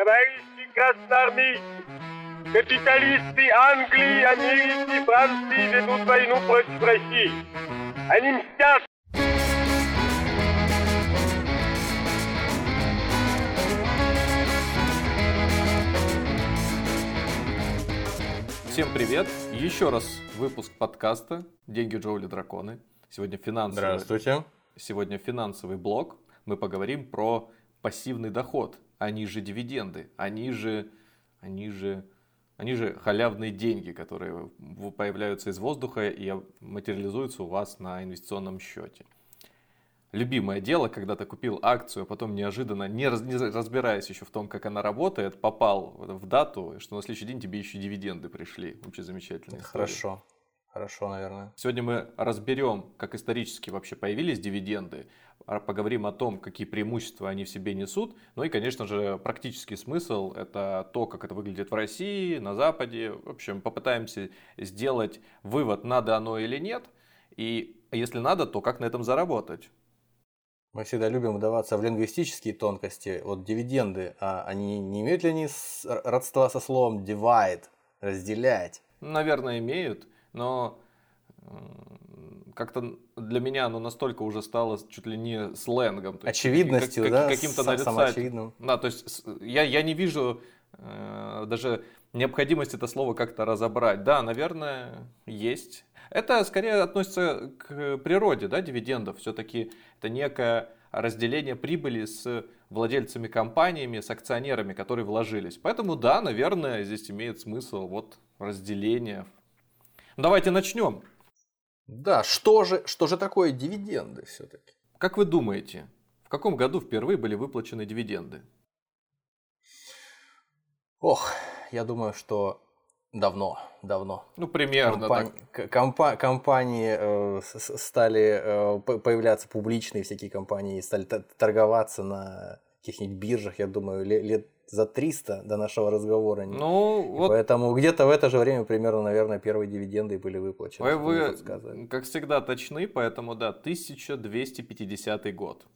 товарищи красноармейцы, капиталисты Англии, Америки, Франции ведут войну против России. Они мстят Всем привет! Еще раз выпуск подкаста «Деньги, Джоули, драконы». Сегодня финансовый, Здравствуйте. сегодня финансовый блок. Мы поговорим про пассивный доход, они же дивиденды, они же, они же, они же халявные деньги, которые появляются из воздуха и материализуются у вас на инвестиционном счете. Любимое дело, когда ты купил акцию, а потом неожиданно, не, раз- не разбираясь еще в том, как она работает, попал в дату, что на следующий день тебе еще дивиденды пришли. Вообще замечательно. Хорошо. Хорошо, наверное. Сегодня мы разберем, как исторически вообще появились дивиденды, поговорим о том, какие преимущества они в себе несут, ну и, конечно же, практический смысл – это то, как это выглядит в России, на Западе. В общем, попытаемся сделать вывод, надо оно или нет, и если надо, то как на этом заработать. Мы всегда любим вдаваться в лингвистические тонкости. Вот дивиденды, а они не имеют ли они родства со словом divide, разделять? Наверное, имеют, но как-то для меня оно настолько уже стало чуть ли не сленгом. то Очевидностью, как- да? Каким-то самоочевидным. Да, то есть я, я не вижу э, даже необходимости это слово как-то разобрать. Да, наверное, есть. Это скорее относится к природе да, дивидендов. Все-таки это некое разделение прибыли с владельцами компаниями, с акционерами, которые вложились. Поэтому да, наверное, здесь имеет смысл вот разделение. Ну, Давайте начнем. Да, что же, что же такое дивиденды все-таки? Как вы думаете, в каком году впервые были выплачены дивиденды? Ох, я думаю, что давно, давно. Ну, примерно Компани- так. компа- компании э, стали э, появляться публичные всякие компании, стали торговаться на каких-нибудь биржах, я думаю, ле- лет за 300 до нашего разговора. Ну, И вот Поэтому где-то в это же время примерно, наверное, первые дивиденды были выплачены. мне вы, как всегда, точны, поэтому да, 1250 год.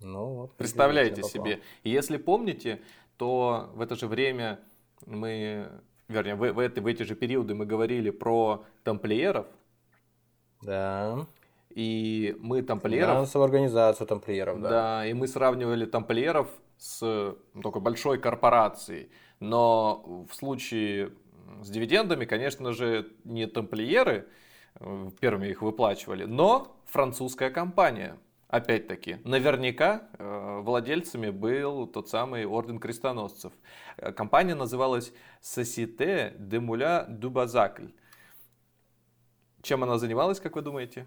Ну, вот, Представляете себе. И если помните, то в это же время мы, вернее, в, в, эти, в эти же периоды мы говорили про тамплиеров, Да. и мы тамплиеров Финансовую организацию тамплиеров, да. Да, и мы сравнивали тамплиеров с ну, такой большой корпорацией. Но в случае с дивидендами, конечно же, не тамплиеры э, первыми их выплачивали, но французская компания. Опять-таки, наверняка э, владельцами был тот самый Орден Крестоносцев. Э, Компания называлась Société de Moulin du Bazacle. Чем она занималась, как вы думаете?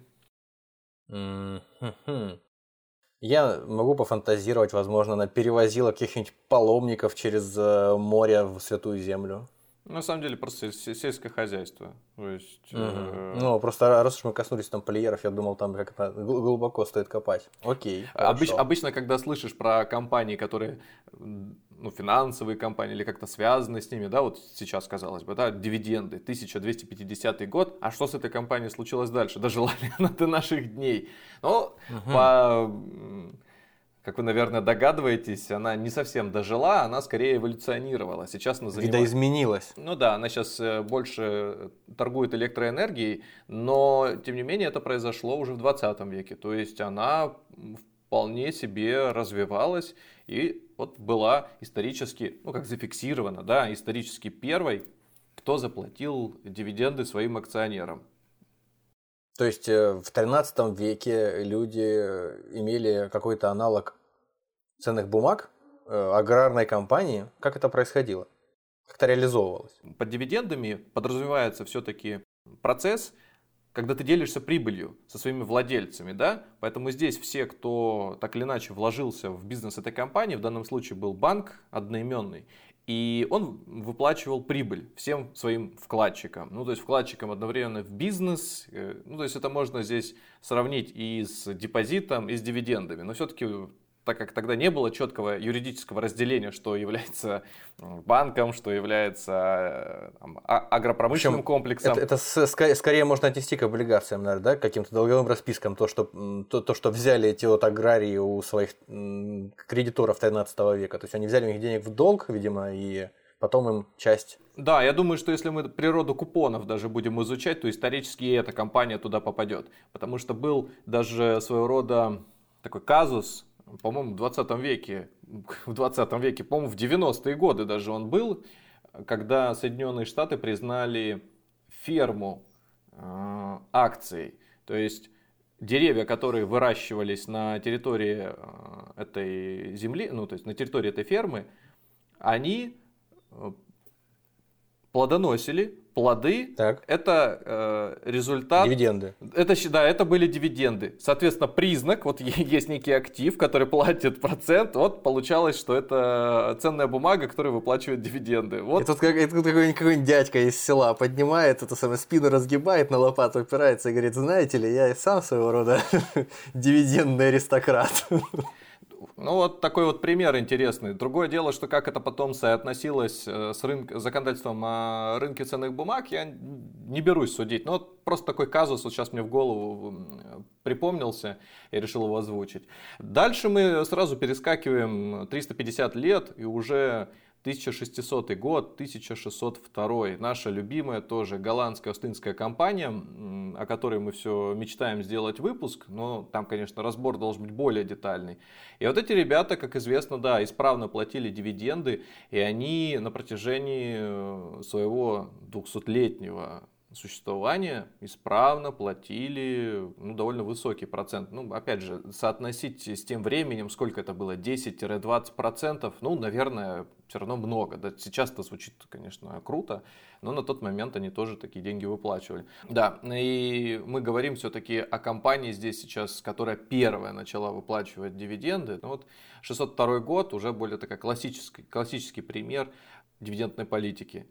Я могу пофантазировать, возможно, она перевозила каких-нибудь паломников через э, море в Святую Землю. На самом деле просто се- сельское хозяйство. То есть, э, Ну, просто раз уж мы коснулись тамплиеров, я думал, там как это гл- глубоко стоит копать. Окей. обыч- хорошо. обычно, когда слышишь про компании, которые, ну, финансовые компании или как-то связаны с ними, да, вот сейчас, казалось бы, да, дивиденды, 1250 год, а что с этой компанией случилось дальше? Дожила ли она до наших дней? Ну, по, м, как вы, наверное, догадываетесь, она не совсем дожила, она скорее эволюционировала. Сейчас она занимается... Видоизменилась. Ну да, она сейчас больше торгует электроэнергией, но тем не менее это произошло уже в 20 веке. То есть она вполне себе развивалась и вот была исторически, ну как зафиксирована, да, исторически первой, кто заплатил дивиденды своим акционерам. То есть э, в 13 веке люди э, имели какой-то аналог ценных бумаг, э, аграрной компании. Как это происходило? Как это реализовывалось? Под дивидендами подразумевается все-таки процесс, когда ты делишься прибылью со своими владельцами, да? Поэтому здесь все, кто так или иначе вложился в бизнес этой компании, в данном случае был банк одноименный, и он выплачивал прибыль всем своим вкладчикам. Ну, то есть вкладчикам одновременно в бизнес. э, Ну, то есть это можно здесь сравнить и с депозитом, и с дивидендами. Но все-таки так как тогда не было четкого юридического разделения, что является банком, что является э, там, а, агропромышленным Причем комплексом. Это, это скорее, скорее можно отнести к облигациям, наверное, да, к каким-то долговым распискам, то что, то, то, что взяли эти вот аграрии у своих кредиторов 13 века. То есть они взяли у них денег в долг, видимо, и потом им часть... Да, я думаю, что если мы природу купонов даже будем изучать, то исторически и эта компания туда попадет. Потому что был даже своего рода такой казус, по-моему, в 20 веке, в 20 веке, по-моему, в 90-е годы даже он был, когда Соединенные Штаты признали ферму э, акций. То есть деревья, которые выращивались на территории э, этой земли, ну то есть на территории этой фермы, они э, плодоносили, плоды, так. это э, результат... Дивиденды. Это, да, это были дивиденды. Соответственно, признак, вот есть некий актив, который платит процент, вот получалось, что это ценная бумага, которая выплачивает дивиденды. Вот. И тут, как, и тут какой-нибудь, какой дядька из села поднимает, эту самую спину разгибает, на лопату опирается и говорит, знаете ли, я и сам своего рода дивидендный аристократ. Ну вот такой вот пример интересный. Другое дело, что как это потом соотносилось э, с рынк... законодательством о рынке ценных бумаг, я не берусь судить. Но вот просто такой казус вот сейчас мне в голову припомнился и решил его озвучить. Дальше мы сразу перескакиваем 350 лет и уже 1600 год, 1602. Наша любимая тоже голландская остинская компания, о которой мы все мечтаем сделать выпуск, но там, конечно, разбор должен быть более детальный. И вот эти ребята, как известно, да, исправно платили дивиденды, и они на протяжении э, своего 200-летнего существования исправно платили ну, довольно высокий процент. Ну, опять же, соотносить с тем временем, сколько это было, 10-20 процентов, ну, наверное, все равно много. Да, сейчас это звучит, конечно, круто, но на тот момент они тоже такие деньги выплачивали. Да, и мы говорим все-таки о компании здесь сейчас, которая первая начала выплачивать дивиденды. Ну, вот 602 год уже более такой классический, классический пример дивидендной политики.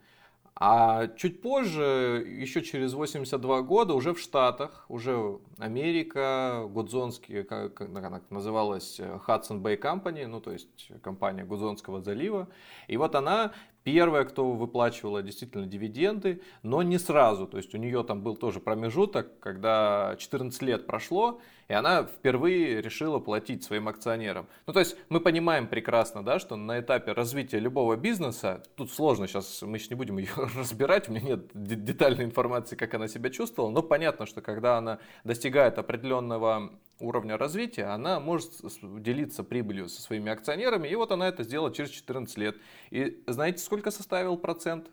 А чуть позже, еще через 82 года, уже в Штатах, уже Америка, Гудзонский, как, она называлась, Hudson Bay Company, ну то есть компания Гудзонского залива. И вот она первая, кто выплачивала действительно дивиденды, но не сразу. То есть у нее там был тоже промежуток, когда 14 лет прошло, и она впервые решила платить своим акционерам. Ну, то есть мы понимаем прекрасно, да, что на этапе развития любого бизнеса, тут сложно сейчас, мы еще не будем ее разбирать, у меня нет детальной информации, как она себя чувствовала, но понятно, что когда она достигает определенного уровня развития, она может делиться прибылью со своими акционерами, и вот она это сделала через 14 лет. И знаете, сколько составил процент?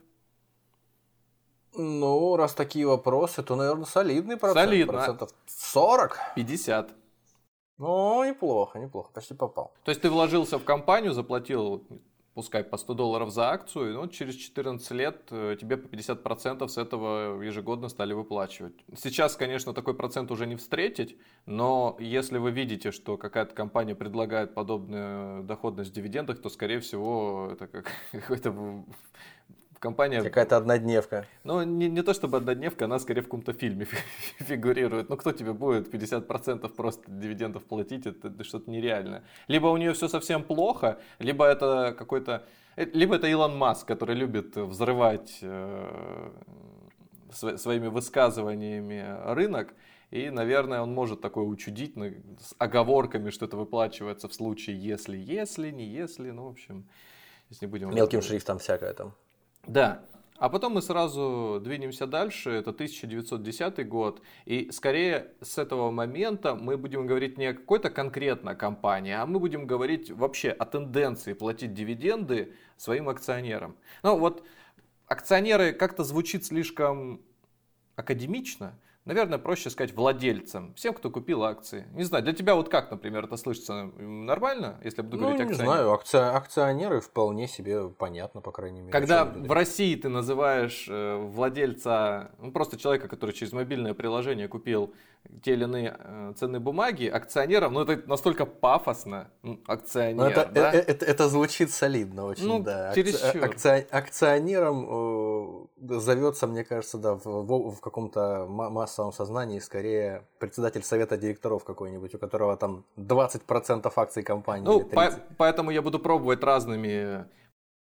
Ну, раз такие вопросы, то, наверное, солидный процент. Солидно. Процентов 40? 50. Ну, неплохо, неплохо, почти попал. То есть ты вложился в компанию, заплатил, пускай по 100 долларов за акцию, но через 14 лет э, тебе по 50% с этого ежегодно стали выплачивать. Сейчас, конечно, такой процент уже не встретить, но если вы видите, что какая-то компания предлагает подобную доходность в дивидендах, то, скорее всего, это как какой-то компания... Какая-то однодневка. Ну, не, не то чтобы однодневка, она скорее в каком-то фильме фигурирует. Ну, кто тебе будет 50% просто дивидендов платить, это, это что-то нереальное. Либо у нее все совсем плохо, либо это какой-то... Э, либо это Илон Маск, который любит взрывать э, своими высказываниями рынок, и, наверное, он может такое учудить ну, с оговорками, что это выплачивается в случае если, если, не если, ну, в общем, если будем... Мелким шрифтом всякое там. Да. А потом мы сразу двинемся дальше, это 1910 год, и скорее с этого момента мы будем говорить не о какой-то конкретной компании, а мы будем говорить вообще о тенденции платить дивиденды своим акционерам. Ну вот акционеры как-то звучит слишком академично, Наверное, проще сказать владельцам, всем, кто купил акции. Не знаю, для тебя вот как, например, это слышится нормально, если я буду ну, говорить акционеры? не знаю, акци... акционеры вполне себе понятно, по крайней мере. Когда в России ты называешь э, владельца, ну просто человека, который через мобильное приложение купил те или иные э, ценные бумаги, акционером, ну это настолько пафосно, акционер, это, да? это, это, это звучит солидно очень, ну, да. Акци... Акци... Акционером зовется, мне кажется, да, в, в, в каком-то массовом сознании скорее председатель совета директоров какой-нибудь, у которого там 20% акций компании. Ну, по, поэтому я буду пробовать разными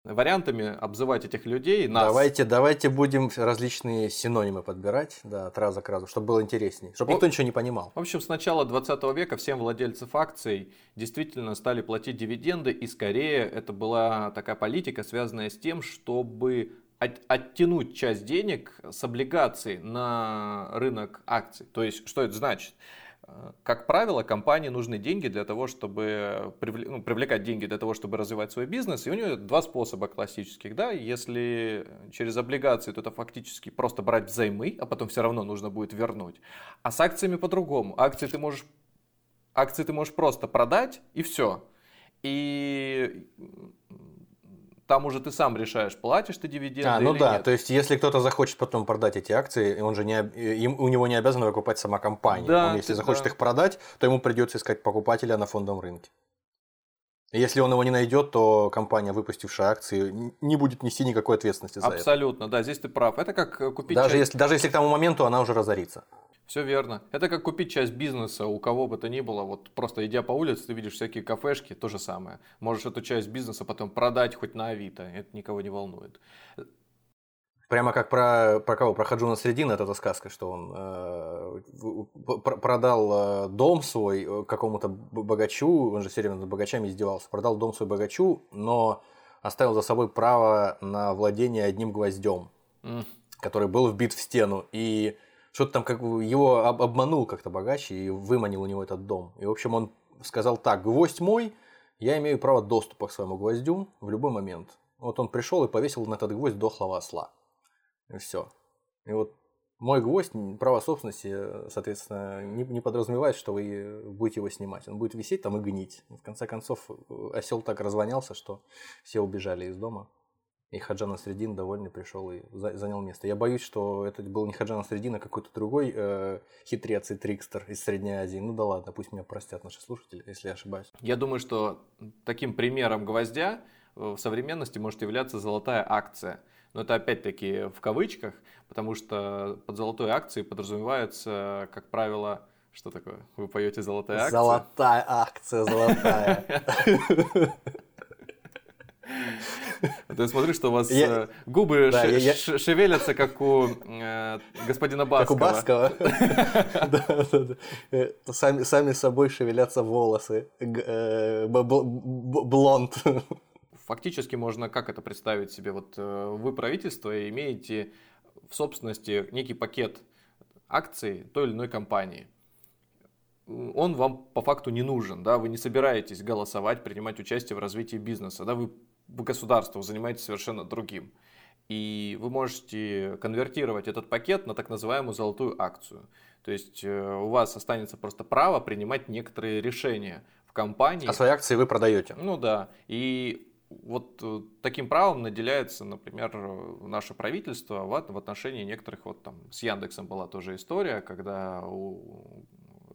вариантами обзывать этих людей. Нас. Давайте, давайте будем различные синонимы подбирать да, от раза к разу, чтобы было интереснее, чтобы никто ничего не понимал. В общем, с начала 20 века всем владельцев акций действительно стали платить дивиденды, и скорее это была такая политика, связанная с тем, чтобы оттянуть часть денег с облигаций на рынок акций. То есть, что это значит? Как правило, компании нужны деньги для того, чтобы ну, привлекать деньги для того, чтобы развивать свой бизнес. И у нее два способа классических. Да? Если через облигации, то это фактически просто брать взаймы, а потом все равно нужно будет вернуть. А с акциями по-другому. Акции ты можешь, акции ты можешь просто продать и все. И там уже ты сам решаешь, платишь ты дивиденды а, ну или да, нет. то есть если кто-то захочет потом продать эти акции, он же не, им, у него не обязана выкупать сама компания. Да, он, если захочет да. их продать, то ему придется искать покупателя на фондовом рынке. Если он его не найдет, то компания, выпустившая акции, не будет нести никакой ответственности за Абсолютно, это. Абсолютно, да, здесь ты прав. Это как э, купить... Даже, часть... если, даже если к тому моменту она уже разорится. Все верно. Это как купить часть бизнеса у кого бы то ни было. Вот просто идя по улице, ты видишь всякие кафешки, то же самое. Можешь эту часть бизнеса потом продать хоть на Авито. Это никого не волнует. Прямо как про, про кого? Про Хаджуна Средина, это сказка, что он э, продал э, дом свой э, какому-то богачу, он же все время над богачами издевался, продал дом свой богачу, но оставил за собой право на владение одним гвоздем, mm. который был вбит в стену. И что-то там как бы его обманул как-то богаче и выманил у него этот дом. И, в общем, он сказал так, гвоздь мой, я имею право доступа к своему гвоздю в любой момент. Вот он пришел и повесил на этот гвоздь дохлого осла. И все. И вот мой гвоздь, право собственности, соответственно, не, не подразумевает, что вы будете его снимать. Он будет висеть там и гнить. В конце концов, осел так развонялся, что все убежали из дома. И Хаджан Средин довольный пришел и занял место. Я боюсь, что это был не Хаджан Средин, а какой-то другой э, хитрец и трикстер из Средней Азии. Ну да ладно, пусть меня простят наши слушатели, если я ошибаюсь. Я думаю, что таким примером гвоздя в современности может являться золотая акция. Но это опять-таки в кавычках, потому что под золотой акцией подразумевается, как правило, что такое? Вы поете золотая акция? Золотая акция, золотая. Я смотрю, что у вас я... Э, губы да, ш- я... шевелятся, как у э, господина Баскова. Как у Баскова. Э, сами, собой шевелятся волосы. Э, блонд. Фактически можно как это представить себе? Вот вы правительство и имеете в собственности некий пакет акций той или иной компании он вам по факту не нужен, да, вы не собираетесь голосовать, принимать участие в развитии бизнеса, да, вы государство, вы занимаетесь совершенно другим. И вы можете конвертировать этот пакет на так называемую золотую акцию. То есть э, у вас останется просто право принимать некоторые решения в компании. А свои акции вы продаете. Ну да. И вот э, таким правом наделяется, например, наше правительство в отношении некоторых, вот там с Яндексом была тоже история, когда у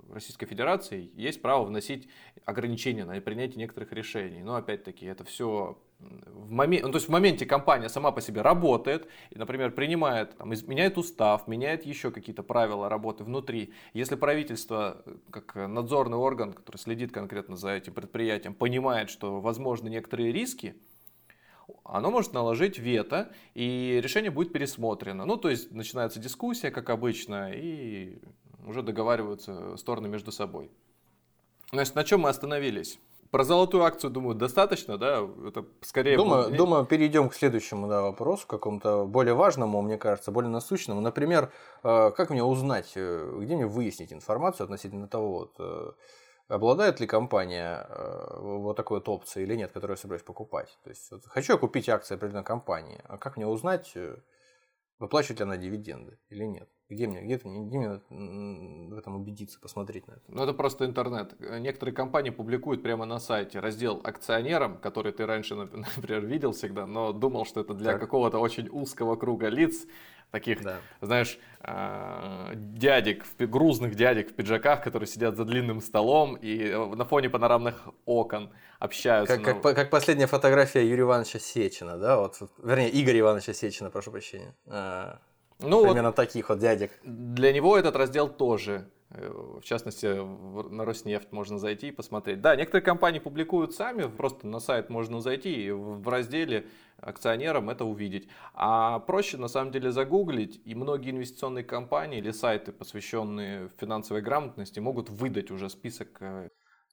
Российской Федерации есть право вносить ограничения на принятие некоторых решений. Но опять-таки это все в моменте, ну, то есть в моменте компания сама по себе работает, и, например, принимает, там, меняет устав, меняет еще какие-то правила работы внутри. Если правительство, как надзорный орган, который следит конкретно за этим предприятием, понимает, что возможны некоторые риски, оно может наложить вето, и решение будет пересмотрено. Ну, то есть начинается дискуссия, как обычно, и уже договариваются стороны между собой. Значит, на чем мы остановились? Про золотую акцию, думаю, достаточно, да? Это скорее... Думаю, будет... думаю перейдем к следующему да, вопросу, какому-то более важному, мне кажется, более насущному. Например, э, как мне узнать, э, где мне выяснить информацию относительно того, вот, э, обладает ли компания вот такой вот опцией или нет, которую я собираюсь покупать. То есть, вот, хочу я купить акции определенной компании, а как мне узнать, выплачивает ли она дивиденды или нет? Где мне, где, где мне в этом убедиться, посмотреть на это? Ну, это просто интернет. Некоторые компании публикуют прямо на сайте раздел акционерам, который ты раньше, например, видел всегда, но думал, что это для так. какого-то очень узкого круга лиц. Таких, да. знаешь, а, дядек, грузных дядек в пиджаках, которые сидят за длинным столом и на фоне панорамных окон общаются. Как, на... как, как последняя фотография Юрия Ивановича Сечина, да? Вот, вернее, Игоря Ивановича Сечина, прошу прощения. А, ну, Примерно вот таких вот дядек. Для него этот раздел тоже Э, в частности, на Роснефть можно зайти и посмотреть. Да, некоторые компании публикуют сами, просто на сайт можно зайти и в разделе акционерам это увидеть. А проще на самом деле загуглить, и многие инвестиционные компании или сайты, посвященные финансовой грамотности, могут выдать уже список э,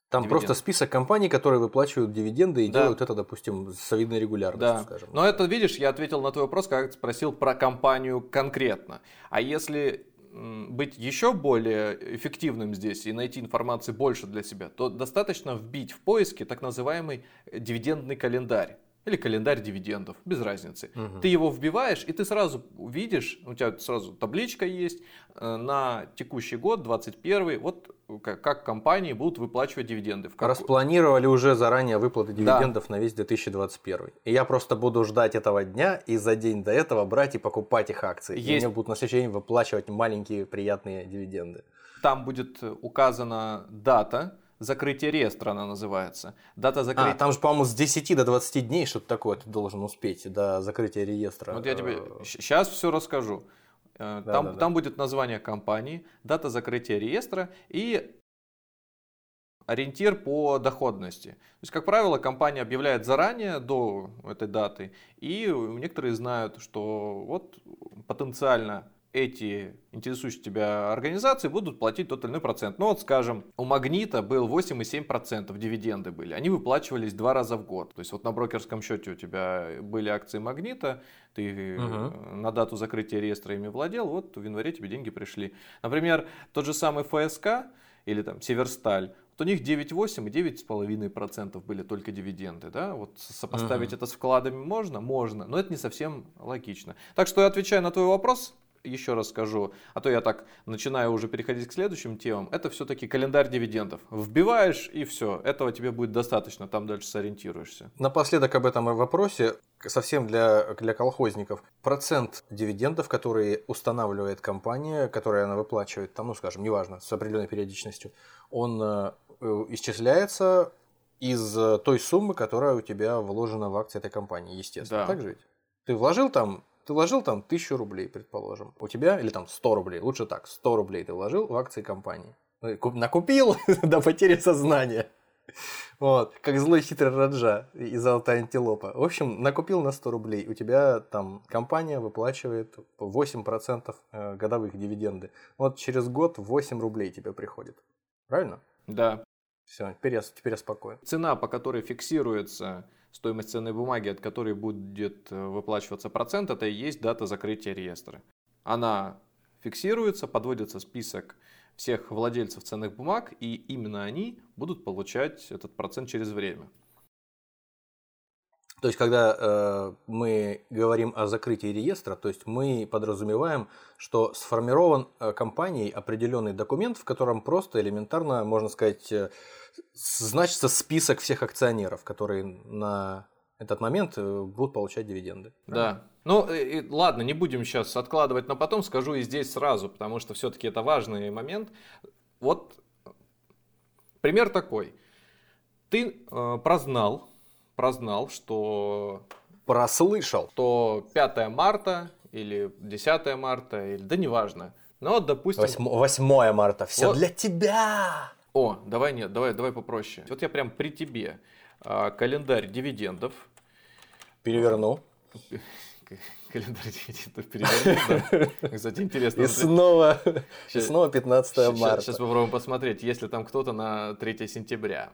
там дивиденд. просто список компаний, которые выплачивают дивиденды и да. делают это, допустим, с солидной регулярностью, да. скажем. Но это, видишь, я ответил на твой вопрос, как спросил про компанию конкретно. А если быть еще более эффективным здесь и найти информации больше для себя, то достаточно вбить в поиске так называемый дивидендный календарь или календарь дивидендов, без разницы. Угу. Ты его вбиваешь, и ты сразу увидишь, у тебя сразу табличка есть э, на текущий год, 21 вот как компании будут выплачивать дивиденды. В как... Распланировали уже заранее выплаты дивидендов да. на весь 2021. И я просто буду ждать этого дня и за день до этого брать и покупать их акции. Есть... И мне будут на следующий день выплачивать маленькие приятные дивиденды. Там будет указана дата, закрытие реестра она называется. Дата закрытия... А, там же, по-моему, с 10 до 20 дней что-то такое ты должен успеть до закрытия реестра. Вот я тебе сейчас все расскажу. Э, да, там, да, да. там будет название компании, дата закрытия реестра и ориентир по доходности. То есть, как правило, компания объявляет заранее, до этой даты, и некоторые знают, что вот потенциально эти интересующие тебя организации будут платить тот или иной процент. Ну вот, скажем, у Магнита был 8,7% дивиденды были. Они выплачивались два раза в год. То есть вот на брокерском счете у тебя были акции Магнита, ты угу. на дату закрытия реестра ими владел, вот в январе тебе деньги пришли. Например, тот же самый ФСК или там Северсталь, вот у них 9,8 и 9,5% были только дивиденды. Да? Вот сопоставить угу. это с вкладами можно? Можно, но это не совсем логично. Так что я отвечаю на твой вопрос, еще раз скажу, а то я так начинаю уже переходить к следующим темам, это все-таки календарь дивидендов. Вбиваешь и все, этого тебе будет достаточно, там дальше сориентируешься. Напоследок об этом вопросе, совсем для, для колхозников. Процент дивидендов, которые устанавливает компания, которая она выплачивает, там, ну скажем, неважно, с определенной периодичностью, он э, исчисляется из той суммы, которая у тебя вложена в акции этой компании, естественно. Да. Так же ведь? Ты вложил там ты вложил там тысячу рублей, предположим. У тебя, или там 100 рублей, лучше так, 100 рублей ты вложил в акции компании. Ну, накупил до потери сознания. Вот, как злой хитрый Раджа и золотая антилопа. В общем, накупил на 100 рублей. У тебя там компания выплачивает 8% э, годовых дивиденды. Вот через год 8 рублей тебе приходит. Правильно? Да. Все, теперь я, теперь я спокоен. Цена, по которой фиксируется стоимость ценной бумаги, от которой будет э, выплачиваться процент, это и есть дата закрытия реестра. Она фиксируется, подводится список всех владельцев ценных бумаг, и именно они будут получать этот процент через время. То есть, когда э, мы говорим о закрытии реестра, то есть мы подразумеваем, что сформирован э, компанией определенный документ, в котором просто элементарно, можно сказать, э, значится список всех акционеров, которые на этот момент э, будут получать дивиденды. Да. Ну, и, ладно, не будем сейчас откладывать на потом, скажу и здесь сразу, потому что все-таки это важный момент. Вот пример такой. Ты э, прознал, прознал, что... Прослышал. Что 5 марта или 10 марта, или да неважно. Вот, допустим... 8, 8 марта, все вот. для тебя! О, давай нет, давай, давай попроще. Вот я прям при тебе а, календарь дивидендов. Переверну. Календарь дивидендов переверну. Да. Кстати, интересно. И снова, сейчас, и снова 15 марта. Сейчас, сейчас попробуем посмотреть, есть ли там кто-то на 3 сентября.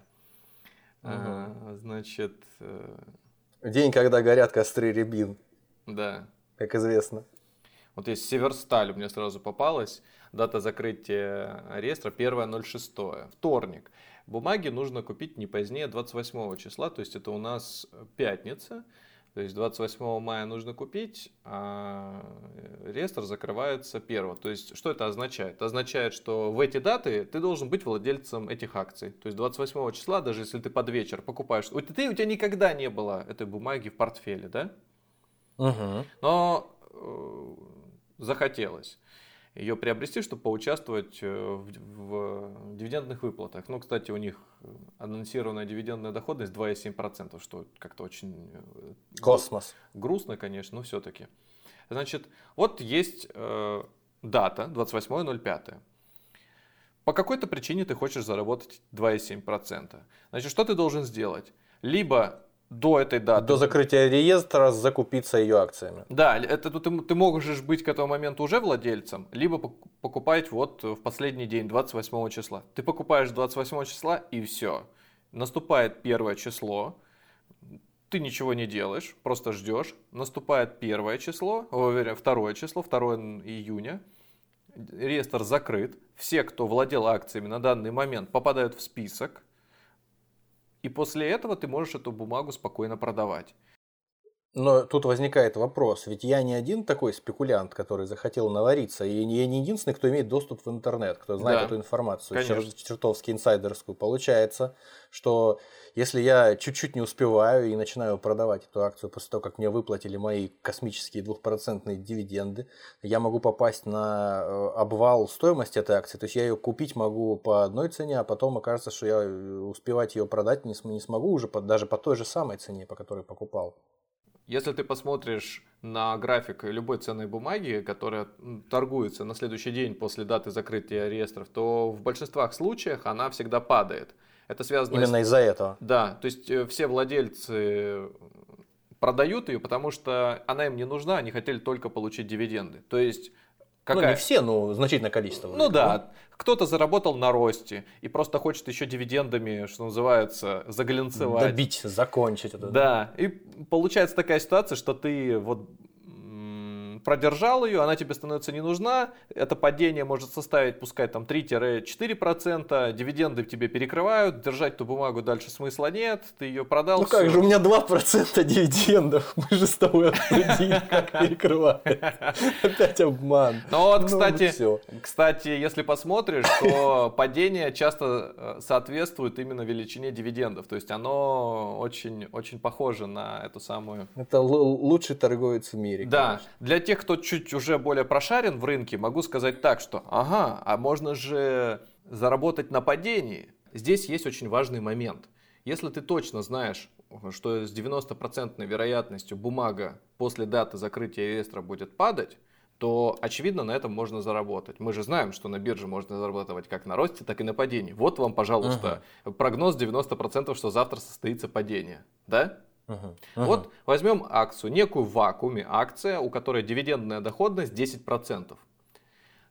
Угу. А, значит... Э, День, когда горят костры рябин. Да. Как известно. Вот есть Северсталь, у меня сразу попалась. Дата закрытия реестра 1.06. Вторник. Бумаги нужно купить не позднее 28 числа, то есть это у нас пятница. То есть 28 мая нужно купить, а реестр закрывается 1. То есть что это означает? Это означает, что в эти даты ты должен быть владельцем этих акций. То есть 28 числа, даже если ты под вечер покупаешь, у тебя, у тебя никогда не было этой бумаги в портфеле, да? Угу. Но э, захотелось ее приобрести, чтобы поучаствовать э, в, в дивидендных выплатах. Ну, кстати, у них анонсированная дивидендная доходность 2,7%, что как-то очень... э, Космос. Грустно, конечно, но все-таки. Значит, вот есть э, дата, 28.05. По какой-то причине ты хочешь заработать 2,7%. Значит, что ты должен сделать? Либо до этой даты... До закрытия реестра закупиться ее акциями. Да, это ты, ты можешь быть к этому моменту уже владельцем, либо пок- покупать вот в последний день, 28 числа. Ты покупаешь 28 числа и все. Наступает первое число, ты ничего не делаешь, просто ждешь. Наступает первое число, о, второе число, 2 июня. Реестр закрыт. Все, кто владел акциями на данный момент, попадают в список. И после этого ты можешь эту бумагу спокойно продавать. Но тут возникает вопрос, ведь я не один такой спекулянт, который захотел навариться, и я не единственный, кто имеет доступ в интернет, кто знает Да, эту информацию, чер- конечно. чертовски инсайдерскую. Получается, что если я чуть-чуть не успеваю и начинаю продавать эту акцию после того, как мне выплатили мои космические двухпроцентные дивиденды, я могу попасть на э, обвал стоимости этой акции. То есть я ее купить могу по одной цене, а потом окажется, что я э, успевать ее продать не, см- не смогу уже по- даже по той же самой цене, по которой покупал. Если ты посмотришь на график любой ценной бумаги, которая торгуется на следующий день после даты закрытия реестров, то в большинствах случаях она всегда падает. Это связано с- Именно из-за этого. Да, то есть э, все владельцы продают ее, потому что она им не нужна, они хотели только получить дивиденды. То есть Ну, какая... не все, но значительное количество. Ну да, кто-то заработал на росте и просто хочет еще дивидендами, что называется, заглянцевать. Добить, закончить это. Да, и получается такая ситуация, что ты вот продержал ее, она тебе становится не нужна, это падение может составить, пускай там 3-4%, дивиденды тебе перекрывают, держать ту бумагу дальше смысла нет, ты ее продал. Ну как же, у меня 2% дивидендов. Мы же с тобой обсудили, как перекрывать. Опять обман. Ну вот, Ну, кстати, всё. кстати, если посмотришь, то падение часто э, соответствует именно величине дивидендов. То есть оно очень, очень похоже на эту самую Это лучший торговец в мире. Да, для тех, кто чуть уже более прошарен в рынке, могу сказать так, что ага, а можно же заработать на падении. Здесь есть очень важный момент. Если ты точно знаешь, что с 90% вероятностью бумага после даты закрытия реестра будет падать, то, очевидно, на этом можно заработать. Мы же знаем, что на бирже можно зарабатывать как на росте, так и на падении. Вот вам, пожалуйста, прогноз 90%, что завтра состоится падение. Да? Мгм. Вот возьмем акцию, некую в вакууме акция, у которой дивидендная доходность 10%.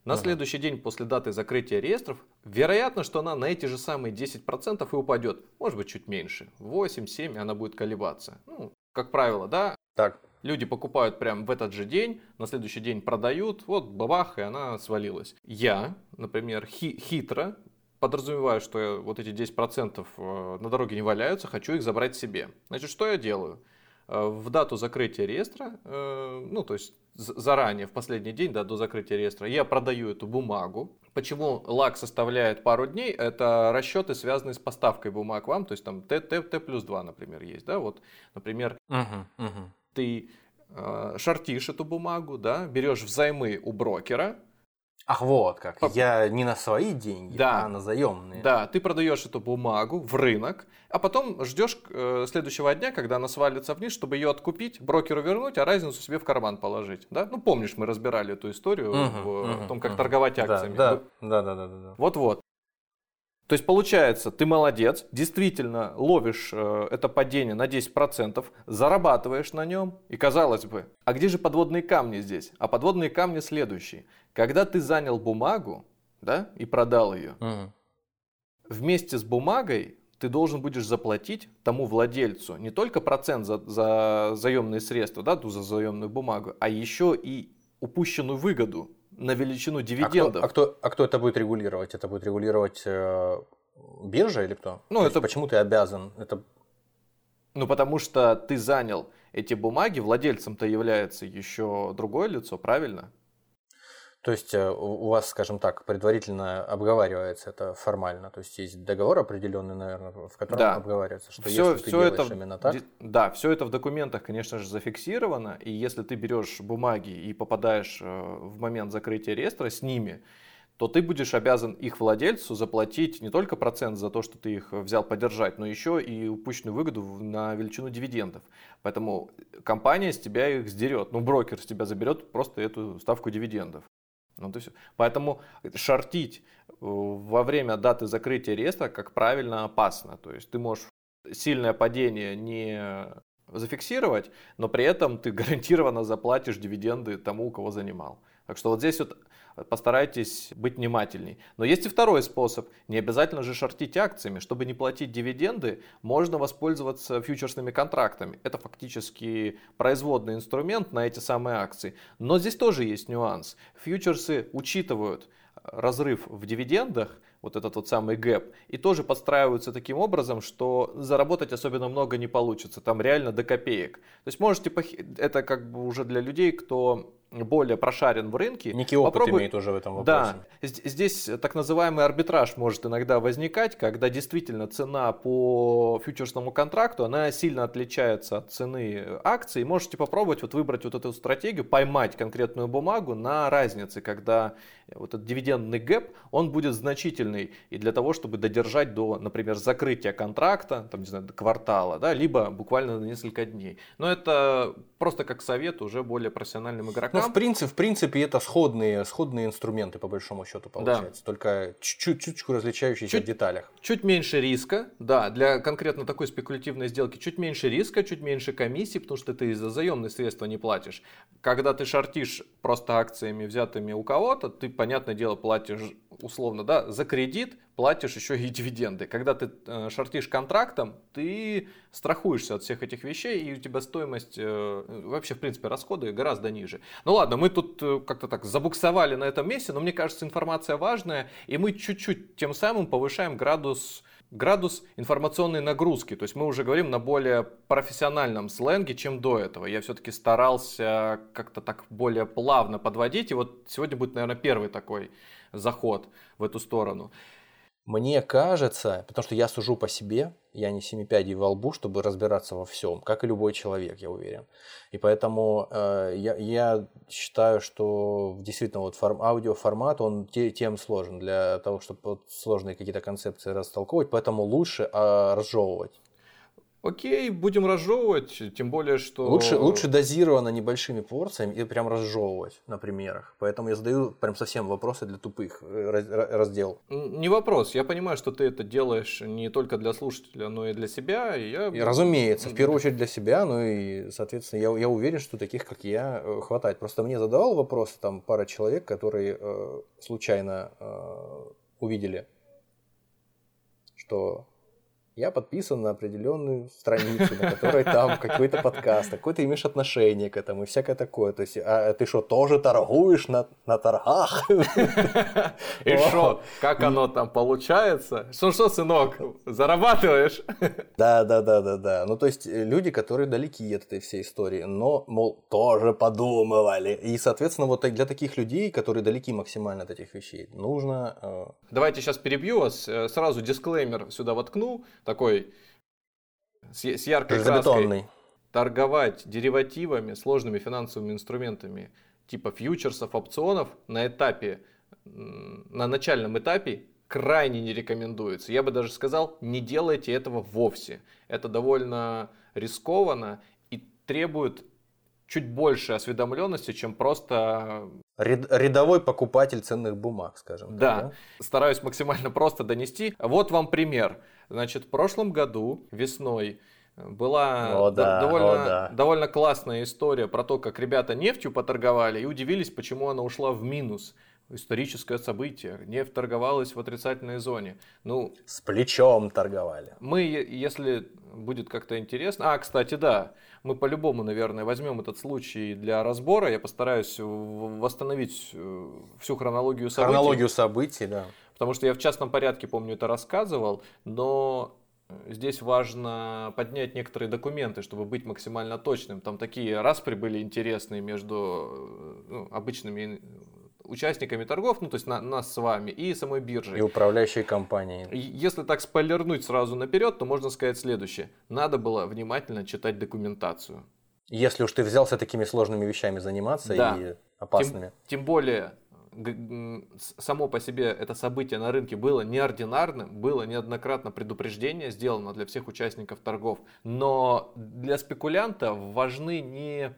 На Ага. следующий день после даты закрытия реестров, вероятно, что она на эти же самые 10% и упадет. Может быть, чуть меньше. 8-7 она будет колебаться. Ну, как правило, да, Так, Люди покупают прям в этот же день, на следующий день продают, вот бабах, и она свалилась. Я, например, хи- хитро подразумеваю, что я вот эти 10% э, на дороге не валяются, хочу их забрать себе. Значит, что я делаю? Э, В дату закрытия реестра, э, ну, то есть заранее, в последний день, да, до закрытия реестра, я продаю эту бумагу. Почему лак составляет пару дней? Это расчеты, связанные с поставкой бумаг вам, то есть там Т, Т, Т плюс 2, например, есть, да, вот, например, Мгм, мгм. ты шортишь эту бумагу, да, берешь взаймы у брокера, Ах, вот как. По- Я не на свои деньги, Да. а на заемные. да, ты продаешь эту бумагу в рынок, а потом ждешь э, следующего дня, когда она свалится вниз, чтобы ее откупить, брокеру вернуть, а разницу себе в карман положить, да? Ну, помнишь, мы разбирали эту историю Мгм, в, мгм, в том, как мгм. торговать акциями. Да, да, да, да, да, да. Вот-вот. То есть получается, ты молодец, действительно ловишь э, это падение на 10%, зарабатываешь на нем, и казалось бы, а где же подводные камни здесь? А подводные камни следующие. Когда ты занял бумагу, да, и продал ее, Мгм. вместе с бумагой ты должен будешь заплатить тому владельцу не только процент за, за заемные средства, да, ту за заемную бумагу, а еще и упущенную выгоду на величину А кто, дивидендов. а, кто, а кто это будет регулировать? Это будет регулировать э, биржа или кто? Ну, То это- Почему ты обязан? Это Ну, потому что ты занял эти бумаги, владельцем-то является еще другое лицо, правильно? То есть э, у вас, скажем так, предварительно обговаривается это формально, то есть есть договор определенный, наверное, в котором да. обговаривается, что все, если ты все это, именно так. Да, все это в документах, конечно же, зафиксировано, и если ты берешь бумаги и попадаешь э, в момент закрытия реестра с ними, то ты будешь обязан их владельцу заплатить не только процент за то, что ты их взял подержать, но еще и упущенную выгоду на величину дивидендов. Поэтому компания с тебя их сдерет, ну брокер с тебя заберет просто эту ставку дивидендов. Ну, то есть, поэтому шортить э, во время даты закрытия реестра, как правильно, опасно. То есть ты можешь сильное падение не зафиксировать, но при этом ты гарантированно заплатишь дивиденды тому, у кого занимал. Так что вот здесь вот постарайтесь быть внимательней. Но есть и второй способ. Не обязательно же шортить акциями. Чтобы не платить дивиденды, можно воспользоваться фьючерсными контрактами. Это фактически производный инструмент на эти самые акции. Но здесь тоже есть нюанс. Фьючерсы учитывают разрыв в дивидендах, вот этот вот самый гэп, и тоже подстраиваются таким образом, что заработать особенно много не получится, там реально до копеек. То есть можете, это как бы уже для людей, кто более прошарен в рынке. Некий опыт попробуй... имеет уже в этом вопросе. Да, здесь так называемый арбитраж может иногда возникать, когда действительно цена по фьючерсному контракту, она сильно отличается от цены акций. Можете попробовать вот выбрать вот эту стратегию, поймать конкретную бумагу на разнице, когда вот этот дивидендный гэп, он будет значительный и для того, чтобы додержать до, например, закрытия контракта, там, не знаю, до квартала, да, либо буквально на несколько дней. Но это просто как совет уже более профессиональным игрокам. Ну, в принципе, в принципе, это сходные, сходные инструменты, по большому счету, получается. Да. Только чуть-чуть различающиеся чуть, в деталях. Чуть меньше риска, да, для конкретно такой спекулятивной сделки чуть меньше риска, чуть меньше комиссии, потому что ты за заемные средства не платишь. Когда ты шортишь просто акциями, взятыми у кого-то, ты понятное дело, платишь условно, да, за кредит платишь еще и дивиденды. Когда ты э, шортишь контрактом, ты страхуешься от всех этих вещей, и у тебя стоимость, э, вообще, в принципе, расходы гораздо ниже. Ну ладно, мы тут э, как-то так забуксовали на этом месте, но мне кажется, информация важная, и мы чуть-чуть тем самым повышаем градус градус информационной нагрузки. То есть мы уже говорим на более профессиональном сленге, чем до этого. Я все-таки старался как-то так более плавно подводить. И вот сегодня будет, наверное, первый такой заход в эту сторону. Мне кажется, потому что я сужу по себе, я не семипядей во лбу, чтобы разбираться во всем, как и любой человек, я уверен. И поэтому э, я, я считаю, что действительно вот форм, аудиоформат, он те, тем сложен для того, чтобы вот сложные какие-то концепции растолковывать, поэтому лучше э, разжевывать. Окей, будем разжевывать, тем более, что... Лучше, лучше дозированно небольшими порциями и прям разжевывать на примерах. Поэтому я задаю прям совсем вопросы для тупых э, раздел. Не вопрос. Я понимаю, что ты это делаешь не только для слушателя, но и для себя. И я... И, разумеется, в первую очередь для себя, ну и, соответственно, я, я уверен, что таких, как я, э, хватает. Просто мне задавал вопросы там пара человек, которые э, случайно э, увидели, что я подписан на определенную страницу, на которой там какой-то подкаст, какое ты имеешь отношение к этому и всякое такое. То есть, а ты что, тоже торгуешь на, на торгах? И что, как оно там получается? Что, что, сынок, зарабатываешь? Да, да, да, да, да. Ну, то есть, э, люди, которые далеки от этой всей истории, но, мол, тоже подумывали. И, соответственно, вот для таких людей, которые далеки максимально от этих вещей, нужно... Э, Давайте сейчас перебью вас, э, сразу дисклеймер сюда воткну такой с, с яркой краской торговать деривативами, сложными финансовыми инструментами типа фьючерсов, опционов на этапе, на начальном этапе крайне не рекомендуется. Я бы даже сказал, не делайте этого вовсе. Это довольно рискованно и требует чуть больше осведомленности, чем просто... Рядовой покупатель ценных бумаг, скажем да. так. Да, стараюсь максимально просто донести. Вот вам пример. Значит, в прошлом году весной была о, да, довольно, о, да. довольно классная история про то, как ребята нефтью поторговали и удивились, почему она ушла в минус. Историческое событие. Нефть торговалась в отрицательной зоне. Ну, С плечом торговали. Мы, если будет как-то интересно... А, кстати, да. Мы по-любому, наверное, возьмем этот случай для разбора. Я постараюсь восстановить э, всю хронологию событий. Хронологию событий, да. Потому что я в частном порядке, помню, это рассказывал, но здесь важно поднять некоторые документы, чтобы быть максимально точным. Там такие распри были интересные между ну, обычными участниками торгов, ну то есть на, нас с вами и самой биржей. И управляющей компанией. Если так спойлернуть сразу наперед, то можно сказать следующее. Надо было внимательно читать документацию. Если уж ты взялся такими сложными вещами заниматься да. и опасными. Тем, тем более само по себе это событие на рынке было неординарным, было неоднократно предупреждение сделано для всех участников торгов, но для спекулянта важны не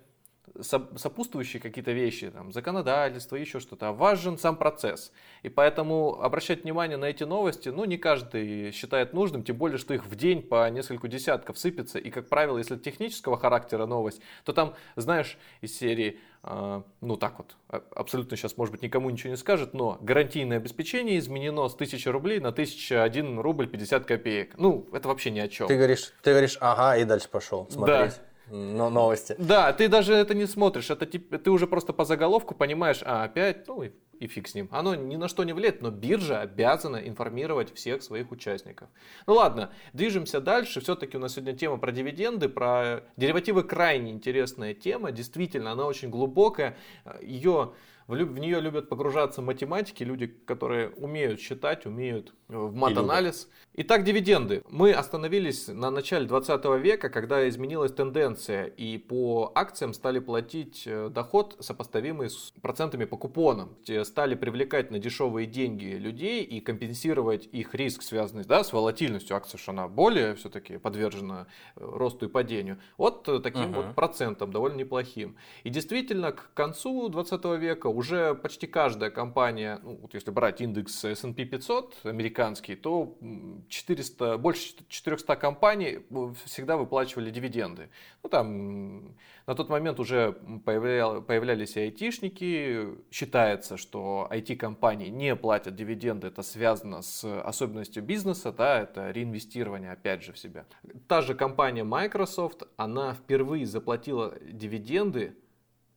сопутствующие какие-то вещи, там, законодательство, еще что-то, а важен сам процесс. И поэтому обращать внимание на эти новости, ну, не каждый считает нужным, тем более, что их в день по несколько десятков сыпется. И, как правило, если технического характера новость, то там, знаешь, из серии, э, ну, так вот, а, абсолютно сейчас, может быть, никому ничего не скажет, но гарантийное обеспечение изменено с 1000 рублей на 1001 рубль 50 копеек. Ну, это вообще ни о чем. Ты говоришь, ты говоришь, ага, и дальше пошел смотреть. Да но новости. Да, ты даже это не смотришь, это ты уже просто по заголовку понимаешь, а опять, ну и, и фиг с ним. Оно ни на что не влияет, но биржа обязана информировать всех своих участников. Ну ладно, движемся дальше. Все-таки у нас сегодня тема про дивиденды, про деривативы крайне интересная тема. Действительно, она очень глубокая. Ее в, нее любят погружаться математики, люди, которые умеют считать, умеют в мат-анализ. Итак, дивиденды. Мы остановились на начале 20 века, когда изменилась тенденция, и по акциям стали платить э, доход, сопоставимый с процентами по купонам. Стали привлекать на дешевые деньги людей и компенсировать их риск, связанный да, с волатильностью акций, что она более все-таки подвержена э, росту и падению. Вот таким uh-huh. вот процентом, довольно неплохим. И действительно, к концу 20 века уже почти каждая компания, ну, вот если брать индекс S&P 500 американский, то 400, больше 400 компаний всегда выплачивали дивиденды. Ну, там на тот момент уже появлял, появлялись и айтишники. Считается, что IT-компании не платят дивиденды. Это связано с особенностью бизнеса, да, это реинвестирование опять же в себя. Та же компания Microsoft, она впервые заплатила дивиденды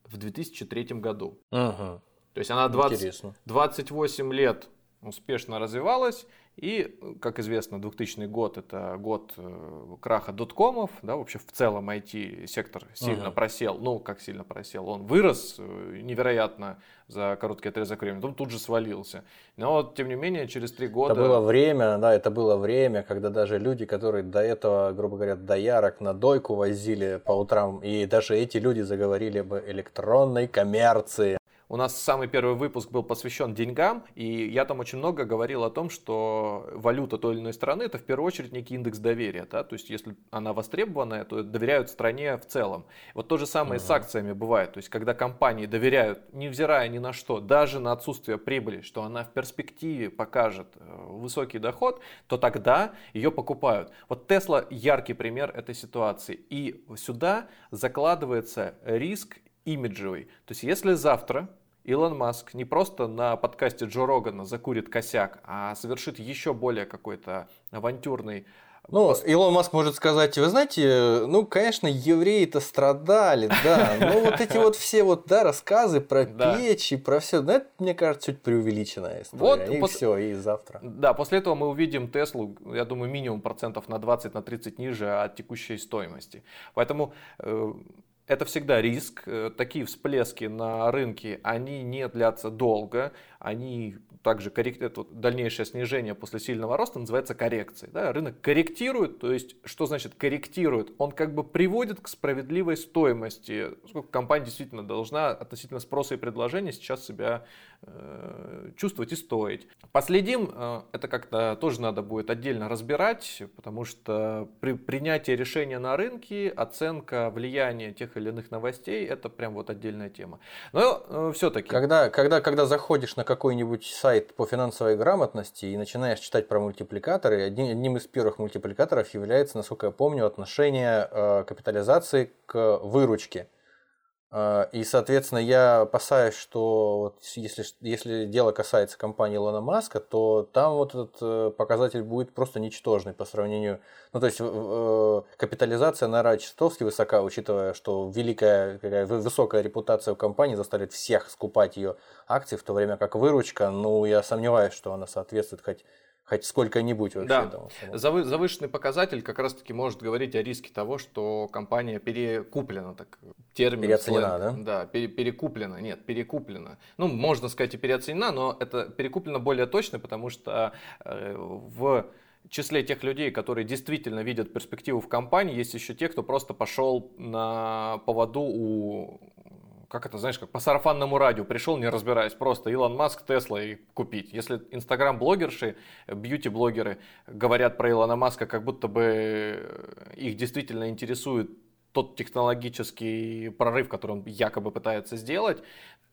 в 2003 году. Ага. То есть она 20, 28 лет успешно развивалась. И, как известно, 2000 год это год э, краха доткомов, да, вообще в целом IT-сектор сильно uh-huh. просел, ну, как сильно просел, он вырос э, невероятно за короткий отрезок времени, потом тут же свалился. Но вот, тем не менее, через три года... Это было время, да, это было время, когда даже люди, которые до этого, грубо говоря, доярок на дойку возили по утрам, и даже эти люди заговорили об электронной коммерции. У нас самый первый выпуск был посвящен деньгам, и я там очень много говорил о том, что валюта той или иной страны это в первую очередь некий индекс доверия. Да? То есть, если она востребованная, то доверяют стране в целом. Вот то же самое uh-huh. с акциями бывает. То есть, когда компании доверяют, невзирая ни на что, даже на отсутствие прибыли, что она в перспективе покажет э, высокий доход, то тогда ее покупают. Вот Tesla яркий пример этой ситуации. И сюда закладывается риск имиджевый. То есть если завтра Илон Маск не просто на подкасте Джо Рогана закурит косяк, а совершит еще более какой-то авантюрный ну, Илон Маск может сказать, вы знаете, ну, конечно, евреи-то страдали, да, но вот эти вот все вот, да, рассказы про печи, про все, ну, это, мне кажется, чуть преувеличенная история, вот, и пос... все, и завтра. Да, после этого мы увидим Теслу, я думаю, минимум процентов на 20, на 30 ниже от текущей стоимости. Поэтому э, это всегда риск. Э, такие всплески на рынке, они не длятся долго, они также коррект... это дальнейшее снижение после сильного роста называется коррекцией. Да? Рынок корректирует, то есть что значит корректирует? Он как бы приводит к справедливой стоимости, сколько компания действительно должна относительно спроса и предложения сейчас себя э, чувствовать и стоить. Последим, э, это как-то тоже надо будет отдельно разбирать, потому что при принятии решения на рынке, оценка влияния тех или иных новостей, это прям вот отдельная тема. Но э, все-таки... Когда, когда, когда заходишь на какой-нибудь сайт по финансовой грамотности и начинаешь читать про мультипликаторы, одним, одним из первых мультипликаторов является, насколько я помню, отношение э, капитализации к выручке. Э, и, соответственно, я опасаюсь, что вот если, если дело касается компании Илона Маска, то там вот этот э, показатель будет просто ничтожный по сравнению... Ну, то есть капитализация, наверное, чертовски высока, учитывая, что великая, какая высокая репутация у компании заставит всех скупать ее акции, в то время как выручка, ну, я сомневаюсь, что она соответствует хоть хоть сколько-нибудь вообще. Да. Там, Завы- завышенный показатель как раз-таки может говорить о риске того, что компания перекуплена, так термин. Переоценена, сленг. да? Да, пере- перекуплена, нет, перекуплена. Ну, можно сказать и переоценена, но это перекуплено более точно, потому что э, в числе тех людей, которые действительно видят перспективу в компании, есть еще те, кто просто пошел на поводу у как это, знаешь, как по сарафанному радио пришел, не разбираясь, просто Илон Маск, Тесла и купить. Если инстаграм-блогерши, бьюти-блогеры говорят про Илона Маска, как будто бы их действительно интересует тот технологический прорыв, который он якобы пытается сделать,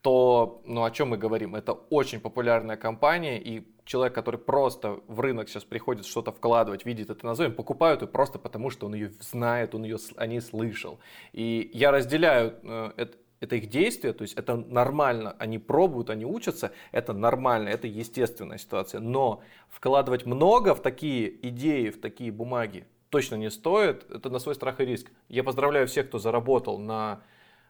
то, ну о чем мы говорим? Это очень популярная компания, и человек, который просто в рынок сейчас приходит что-то вкладывать, видит это назовем, покупают ее просто потому, что он ее знает, он ее о ней слышал. И я разделяю э, это, их действие, то есть это нормально, они пробуют, они учатся, это нормально, это естественная ситуация. Но вкладывать много в такие идеи, в такие бумаги точно не стоит, это на свой страх и риск. Я поздравляю всех, кто заработал на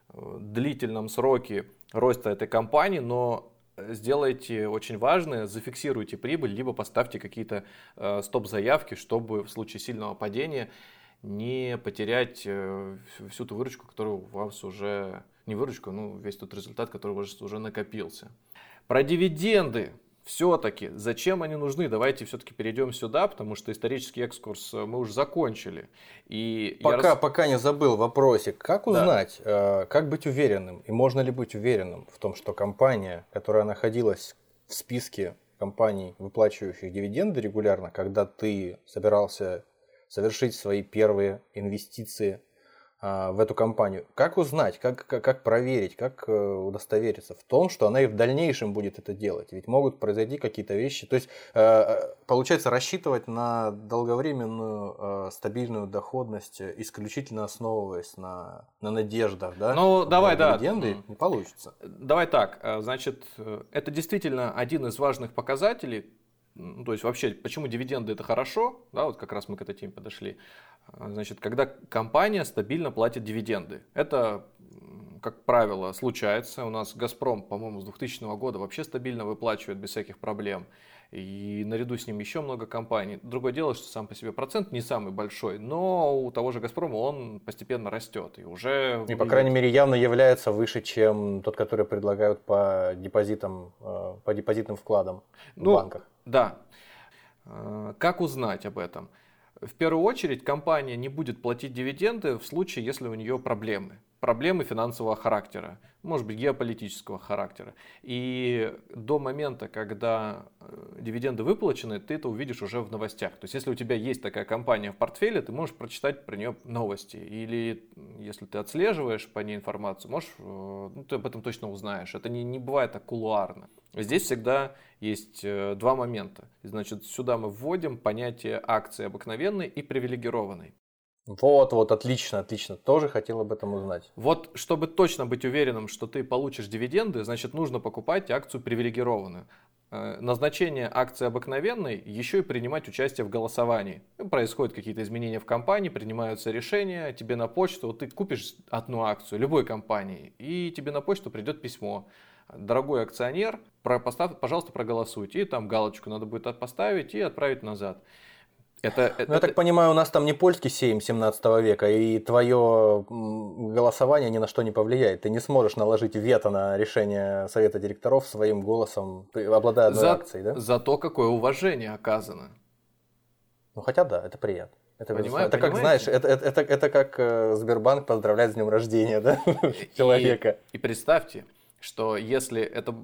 э, длительном сроке роста этой компании, но сделайте очень важное, зафиксируйте прибыль, либо поставьте какие-то э, стоп-заявки, чтобы в случае сильного падения не потерять э, всю ту выручку, которую у вас уже не выручку, ну весь тот результат, который у вас уже накопился. Про дивиденды все-таки, зачем они нужны? Давайте все-таки перейдем сюда, потому что исторический экскурс э, мы уже закончили. И пока, рас... пока не забыл вопросик, как узнать, да. э, как быть уверенным, и можно ли быть уверенным в том, что компания, которая находилась в списке компаний, выплачивающих дивиденды регулярно, когда ты собирался совершить свои первые инвестиции в эту компанию. Как узнать, как, как, как проверить, как э, удостовериться в том, что она и в дальнейшем будет это делать? Ведь могут произойти какие-то вещи. То есть, э, э, получается, рассчитывать на долговременную стабильную доходность, исключительно основываясь на, на надеждах, да? Ну, давай, да. Дивиденды не получится. Давай так. Значит, это действительно один из важных показателей, ну, то есть вообще, почему дивиденды это хорошо, да, вот как раз мы к этой теме подошли. А, значит, когда компания стабильно платит дивиденды. Это, как правило, случается. У нас Газпром, по-моему, с 2000 года вообще стабильно выплачивает без всяких проблем. И наряду с ним еще много компаний. Другое дело, что сам по себе процент не самый большой, но у того же Газпрома он постепенно растет. И уже... И, по крайней мере, явно является выше, чем тот, который предлагают по депозитам, э, по депозитным вкладам ну, в банках. Да. Э, как узнать об этом? В первую очередь компания не будет платить дивиденды в случае, если у нее проблемы. Проблемы финансового характера, может быть геополитического характера. И до момента, когда э, дивиденды выплачены, ты это увидишь уже в новостях. То есть если у тебя есть такая компания в портфеле, ты можешь прочитать про нее новости. Или если ты отслеживаешь по ней информацию, можешь, э, ну, ты об этом точно узнаешь. Это не, не бывает так кулуарно. Здесь всегда есть э, два момента. Значит, сюда мы вводим понятие акции обыкновенной и привилегированной. Вот, вот, отлично, отлично. Тоже хотел об этом узнать. Вот, чтобы точно быть уверенным, что ты получишь дивиденды, значит, нужно покупать акцию привилегированную. Э, назначение акции обыкновенной еще и принимать участие в голосовании. Происходят какие-то изменения в компании, принимаются решения, тебе на почту, вот ты купишь одну акцию любой компании, и тебе на почту придет письмо дорогой акционер, про, поставь, пожалуйста, проголосуйте. И там галочку надо будет поставить и отправить назад. Это, ну, это... Я так понимаю, у нас там не польский сейм 17 века, и твое голосование ни на что не повлияет. Ты не сможешь наложить вето на решение совета директоров своим голосом, обладая одной за, акцией, да? За то, какое уважение оказано. Ну, хотя да, это приятно. Это, Понимаю, это как, знаешь, это, это, это, это как э, Сбербанк поздравляет с днем рождения да? человека. И, и представьте, что если этот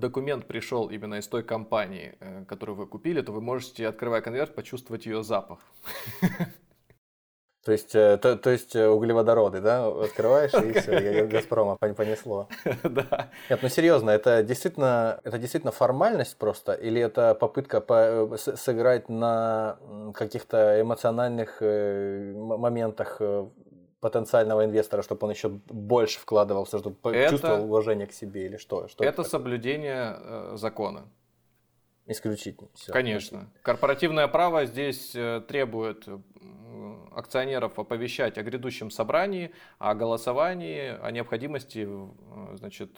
документ пришел именно из той компании, э, которую вы купили, то вы можете, открывая конверт, почувствовать ее запах. То есть, э, то, то есть э, углеводороды, да, открываешь и все, Газпрома понесло. Да. Нет, ну серьезно, это действительно, это действительно формальность просто, или это попытка по, сыграть на каких-то эмоциональных моментах потенциального инвестора, чтобы он еще больше вкладывался, чтобы это, чувствовал уважение к себе или что? что это, это соблюдение э, закона. Исключительно. Все. Конечно. Корпоративное право здесь э, требует э, акционеров оповещать о грядущем собрании, о голосовании, о необходимости значит,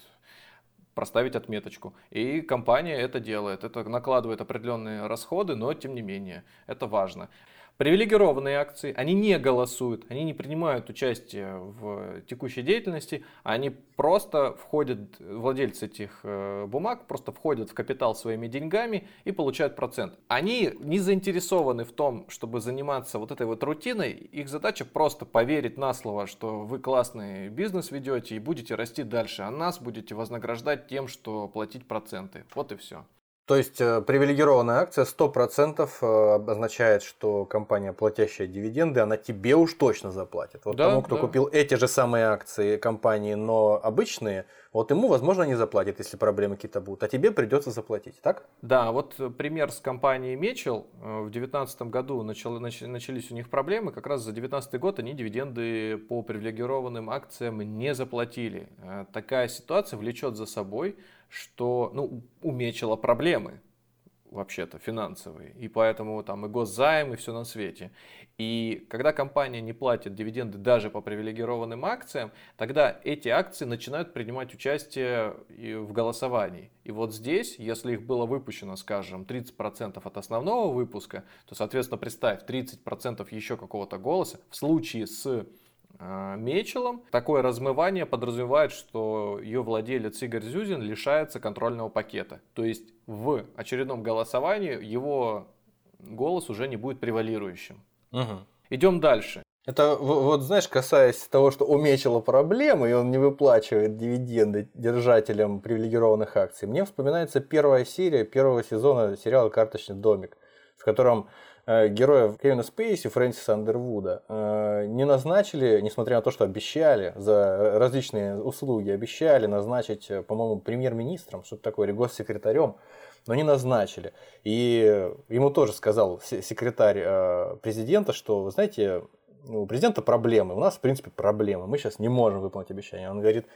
проставить отметочку. И компания это делает. Это накладывает определенные расходы, но тем не менее, это важно. Привилегированные акции, они не голосуют, они не принимают участие в текущей деятельности, они просто входят, владельцы этих э, бумаг просто входят в капитал своими деньгами и получают процент. Они не заинтересованы в том, чтобы заниматься вот этой вот рутиной, их задача просто поверить на слово, что вы классный бизнес ведете и будете расти дальше, а нас будете вознаграждать тем, что платить проценты. Вот и все. То есть э, привилегированная акция 100% э, обозначает, что компания, платящая дивиденды, она тебе уж точно заплатит. Вот да, тому, кто да. купил эти же самые акции компании, но обычные, вот ему, возможно, не заплатит, если проблемы какие-то будут, а тебе придется заплатить, так? Да, вот пример с компанией Мечел. Э, в 2019 году начало, начались у них проблемы. Как раз за 2019 год они дивиденды по привилегированным акциям не заплатили. Такая ситуация влечет за собой что ну, у Мечела проблемы вообще-то финансовые, и поэтому там и госзайм, и все на свете. И когда компания не платит дивиденды даже по привилегированным акциям, тогда эти акции начинают принимать участие в голосовании. И вот здесь, если их было выпущено, скажем, 30% от основного выпуска, то, соответственно, представь, 30% еще какого-то голоса, в случае с Мечелом. Такое размывание подразумевает, что ее владелец Игорь Зюзин лишается контрольного пакета. То есть в очередном голосовании его голос уже не будет превалирующим. Угу. Идем дальше. Это вот, знаешь, касаясь того, что у Мечела проблемы, и он не выплачивает дивиденды держателям привилегированных акций, мне вспоминается первая серия первого сезона сериала «Карточный домик», в котором героев Кевина Спейси, Фрэнсиса Андервуда э, не назначили, несмотря на то, что обещали за различные услуги, обещали назначить, э, по-моему, премьер-министром, что-то такое, или госсекретарем, но не назначили. И ему тоже сказал секретарь президента, что, вы знаете, у президента проблемы, у нас, в принципе, проблемы, мы сейчас не можем выполнить обещания. Он говорит,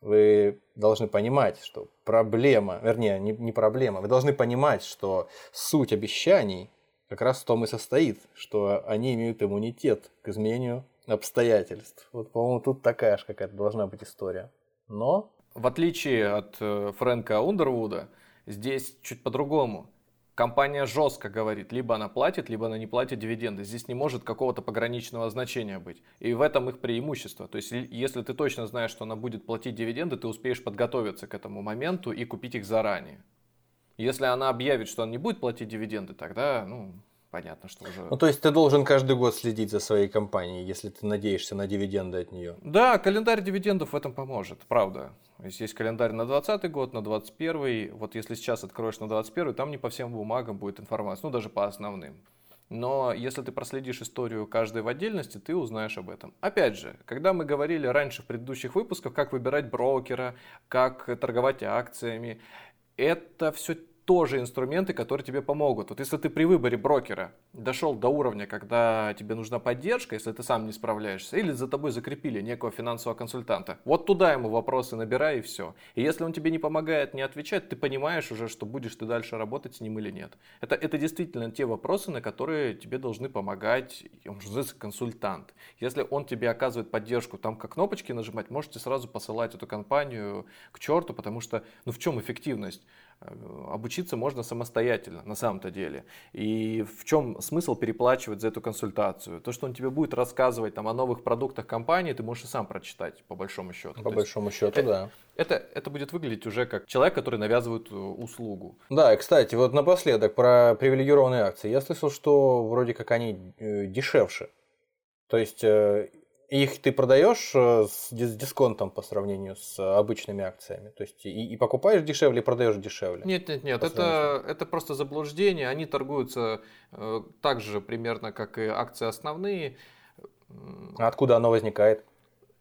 вы должны понимать, что проблема, вернее, не, не проблема, вы должны понимать, что суть обещаний как раз в том и состоит, что они имеют иммунитет к изменению обстоятельств. Вот, по-моему, тут такая же какая-то должна быть история. Но... В отличие от э, Фрэнка Ундервуда, здесь чуть по-другому. Компания жестко говорит, либо она платит, либо она не платит дивиденды. Здесь не может какого-то пограничного значения быть. И в этом их преимущество. То есть, если ты точно знаешь, что она будет платить дивиденды, ты успеешь подготовиться к этому моменту и купить их заранее. Если она объявит, что она не будет платить дивиденды, тогда, ну, понятно, что уже... Ну, то есть ты должен каждый год следить за своей компанией, если ты надеешься на дивиденды от нее. Да, календарь дивидендов в этом поможет, правда. То есть календарь на 2020 год, на 2021. Вот если сейчас откроешь на 2021, там не по всем бумагам будет информация, ну, даже по основным. Но если ты проследишь историю каждой в отдельности, ты узнаешь об этом. Опять же, когда мы говорили раньше в предыдущих выпусках, как выбирать брокера, как торговать акциями, это все тоже инструменты, которые тебе помогут. Вот если ты при выборе брокера дошел до уровня, когда тебе нужна поддержка, если ты сам не справляешься, или за тобой закрепили некого финансового консультанта, вот туда ему вопросы набирай и все. И если он тебе не помогает, не отвечает, ты понимаешь уже, что будешь ты дальше работать с ним или нет. Это, это действительно те вопросы, на которые тебе должны помогать, он же консультант. Если он тебе оказывает поддержку, там как кнопочки нажимать, можете сразу посылать эту компанию к черту, потому что, ну в чем эффективность? Э, обучиться можно самостоятельно, на самом-то деле. И в чем смысл переплачивать за эту консультацию? То, что он тебе будет рассказывать там, о новых продуктах компании, ты можешь и сам прочитать, по большому счету. По То большому есть, счету, это, да. Это, это будет выглядеть уже как человек, который навязывает э, услугу. Да, и, кстати, вот напоследок про привилегированные акции. Я слышал, что вроде как они э, дешевше. То есть их ты продаешь э, с дисконтом по сравнению с обычными акциями? То есть и, и покупаешь дешевле, и продаешь дешевле? Нет, нет, нет. Это, это просто заблуждение. Они торгуются э, так же примерно, как и акции основные. А откуда оно возникает?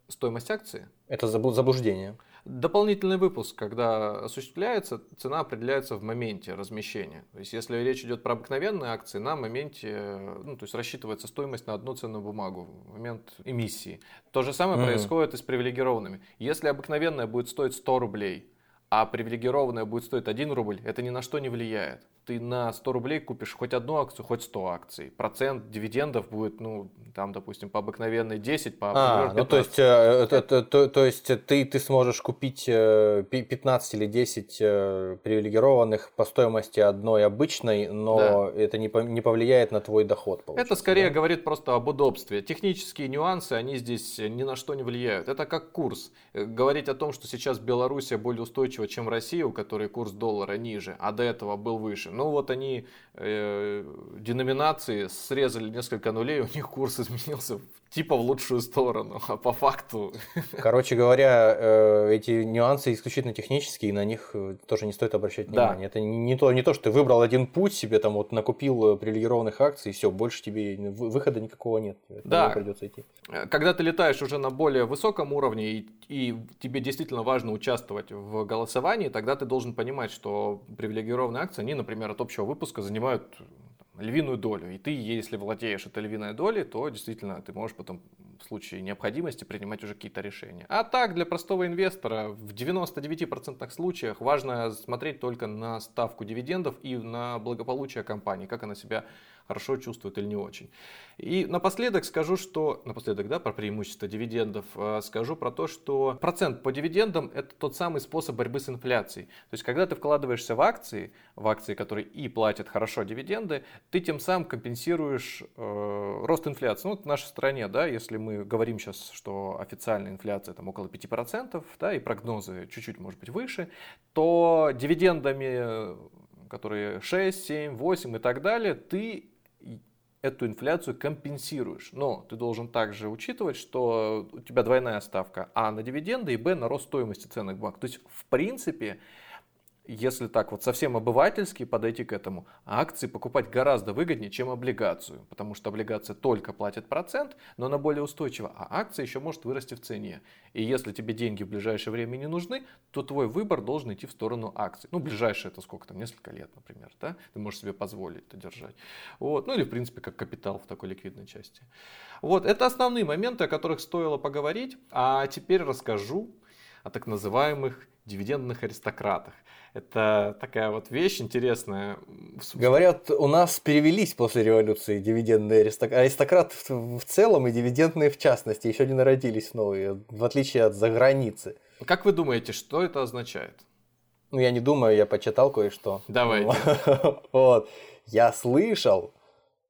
Стоимость акции? Это заблуждение. Дополнительный выпуск, когда осуществляется, цена определяется в моменте размещения. То есть, если речь идет про обыкновенные акции, на моменте, ну, то есть рассчитывается стоимость на одну ценную бумагу в момент эмиссии. То же самое mm-hmm. происходит и с привилегированными. Если обыкновенная будет стоить 100 рублей, а привилегированная будет стоить 1 рубль, это ни на что не влияет. Ты на 100 рублей купишь хоть одну акцию, хоть 100 акций. Процент дивидендов будет, ну, там, допустим, по обыкновенной 10, по а, ну, то есть, э, то, то, то, то есть ты, ты сможешь купить 15 э, или 10 э, привилегированных по стоимости одной обычной, но да. это не, не повлияет на твой доход. Это скорее да? говорит просто об удобстве. Технические нюансы, они здесь ни на что не влияют. Это как курс. Говорить о том, что сейчас Белоруссия более устойчива, чем Россия, у которой курс доллара ниже, а до этого был выше. Ну вот они э, деноминации срезали несколько нулей, у них курс изменился типа в лучшую сторону, а по факту... Короче говоря, э, эти нюансы исключительно технические, и на них э, тоже не стоит обращать внимание. Да. Это не то, не то, что ты выбрал один путь себе, там вот накупил привилегированных акций, и все, больше тебе выхода никакого нет. Да, придется идти. Когда ты летаешь уже на более высоком уровне, и, и тебе действительно важно участвовать в голосовании, тогда ты должен понимать, что привилегированные акции, они, например, от общего выпуска занимают львиную долю. И ты, если владеешь этой львиной долей, то действительно ты можешь потом в случае необходимости принимать уже какие-то решения. А так, для простого инвестора в 99% случаях важно смотреть только на ставку дивидендов и на благополучие компании, как она себя хорошо чувствует или не очень. И напоследок скажу, что, напоследок, да, про преимущество дивидендов, э, скажу про то, что процент по дивидендам это тот самый способ борьбы с инфляцией. То есть, когда ты вкладываешься в акции, в акции, которые и платят хорошо дивиденды, ты тем самым компенсируешь э, рост инфляции. Ну, вот в нашей стране, да, если мы говорим сейчас, что официальная инфляция там около 5%, да, и прогнозы чуть-чуть, может быть, выше, то дивидендами которые 6, 7, 8 и так далее, ты эту инфляцию компенсируешь. Но ты должен также учитывать, что у тебя двойная ставка А на дивиденды и Б на рост стоимости ценных бумаг. То есть, в принципе, если так вот совсем обывательски подойти к этому, акции покупать гораздо выгоднее, чем облигацию, потому что облигация только платит процент, но она более устойчива, а акция еще может вырасти в цене. И если тебе деньги в ближайшее время не нужны, то твой выбор должен идти в сторону акций. Ну, ближайшее это сколько там, несколько лет, например, да? Ты можешь себе позволить это держать. Вот. Ну, или, в принципе, как капитал в такой ликвидной части. Вот, это основные моменты, о которых стоило поговорить. А теперь расскажу о так называемых дивидендных аристократах. Это такая вот вещь интересная. Говорят, у нас перевелись после революции дивидендные аристократы. Аристократы в целом и дивидендные в частности еще не народились новые, в отличие от заграницы. Как вы думаете, что это означает? Ну, я не думаю, я почитал кое-что. Давайте. Вот. Я слышал,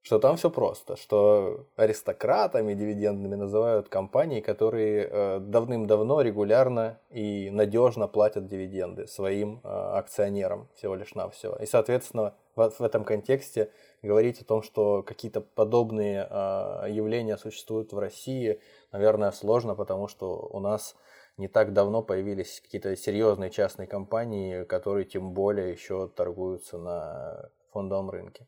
что там все просто, что аристократами дивидендными называют компании, которые э, давным-давно регулярно и надежно платят дивиденды своим э, акционерам всего лишь на все. И, соответственно, в, в этом контексте говорить о том, что какие-то подобные э, явления существуют в России, наверное, сложно, потому что у нас не так давно появились какие-то серьезные частные компании, которые тем более еще торгуются на фондовом рынке.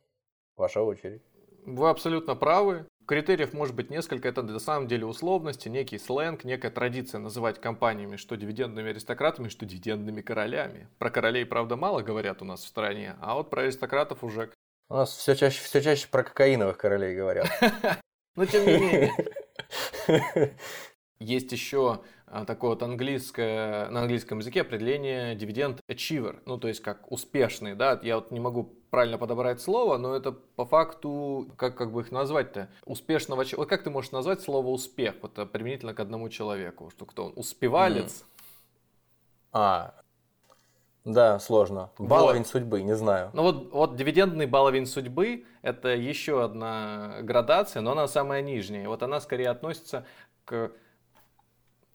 Ваша очередь. Вы абсолютно правы. Критериев может быть несколько. Это на самом деле условности, некий сленг, некая традиция называть компаниями что дивидендными аристократами, что дивидендными королями. Про королей, правда, мало говорят у нас в стране, а вот про аристократов уже... У нас все чаще, все чаще про кокаиновых королей говорят. Но тем не менее. Есть еще такое вот английское, на английском языке определение dividend achiever, ну то есть как успешный, да, я вот не могу правильно подобрать слово, но это по факту, как, как бы их назвать-то, успешного человека, вот как ты можешь назвать слово успех, вот применительно к одному человеку, что кто он, успевалец? А, да, сложно. Баловень вот. судьбы, не знаю. Ну вот, вот дивидендный баловень судьбы – это еще одна градация, но она самая нижняя. Вот она скорее относится к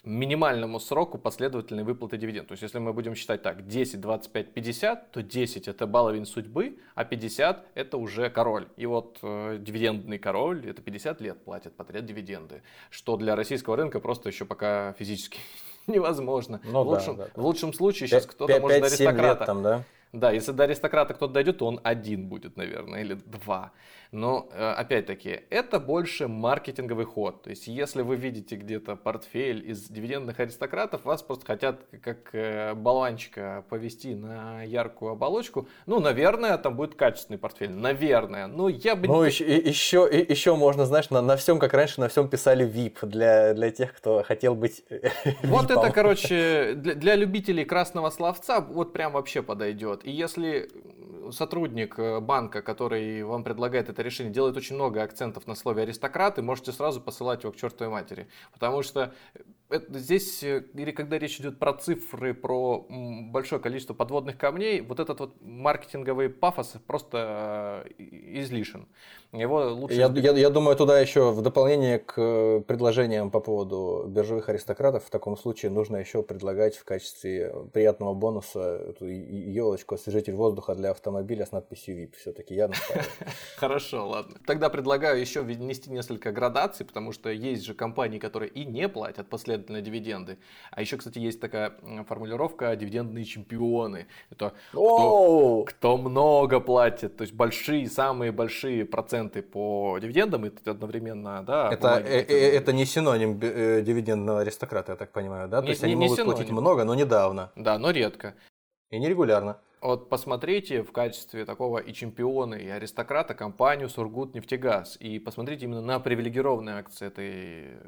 минимальному сроку последовательной выплаты дивидендов. То есть, если мы будем считать так, 10, 25, 50, то 10 это баловень судьбы, а 50 это уже король. И вот э, дивидендный король, это 50 лет платит подряд дивиденды, что для российского рынка просто еще пока физически невозможно. Ну, в, лучшем, да, да. в лучшем случае сейчас кто-то может до аристократа. Лет там, да? Да, если до аристократа кто-то дойдет, то он один будет, наверное, или два. Но, э, опять-таки, это больше маркетинговый ход. То есть, если вы видите где-то портфель из дивидендных аристократов, вас просто хотят как э, болванчика повести на яркую оболочку. Ну, наверное, там будет качественный портфель. Наверное. Но я бы... Ну, еще, еще, еще можно, знаешь, на, на всем, как раньше, на всем писали VIP для, для тех, кто хотел быть Вот это, короче, для, для любителей красного словца вот прям вообще подойдет. И если сотрудник э, банка, который вам предлагает это решение, делает очень много акцентов на слове аристократы, можете сразу посылать его к чертовой матери. Потому что это, здесь, э, или когда речь идет про цифры, про большое количество подводных камней, вот этот вот маркетинговый пафос просто э, излишен. Его лучше... Я, я, я думаю, туда еще в дополнение к э, предложениям по поводу биржевых аристократов, в таком случае нужно еще предлагать в качестве приятного бонуса эту елочку освежитель воздуха для автомобиля с надписью VIP. Все-таки я. Хорошо, ладно. Тогда предлагаю еще внести несколько градаций, потому что есть же компании, которые и не платят последовательно дивиденды. А еще, кстати, есть такая формулировка дивидендные чемпионы. Это кто, кто много платит, то есть большие, самые большие проценты по дивидендам, и одновременно, да. Это, э, э, это не синоним э, дивидендного аристократа, я так понимаю, да? То есть они могут синоним. платить много, но недавно. Да, но редко. И нерегулярно. Вот посмотрите в качестве такого и чемпиона, и аристократа компанию Сургут нефтегаз. И посмотрите именно на привилегированные акции этой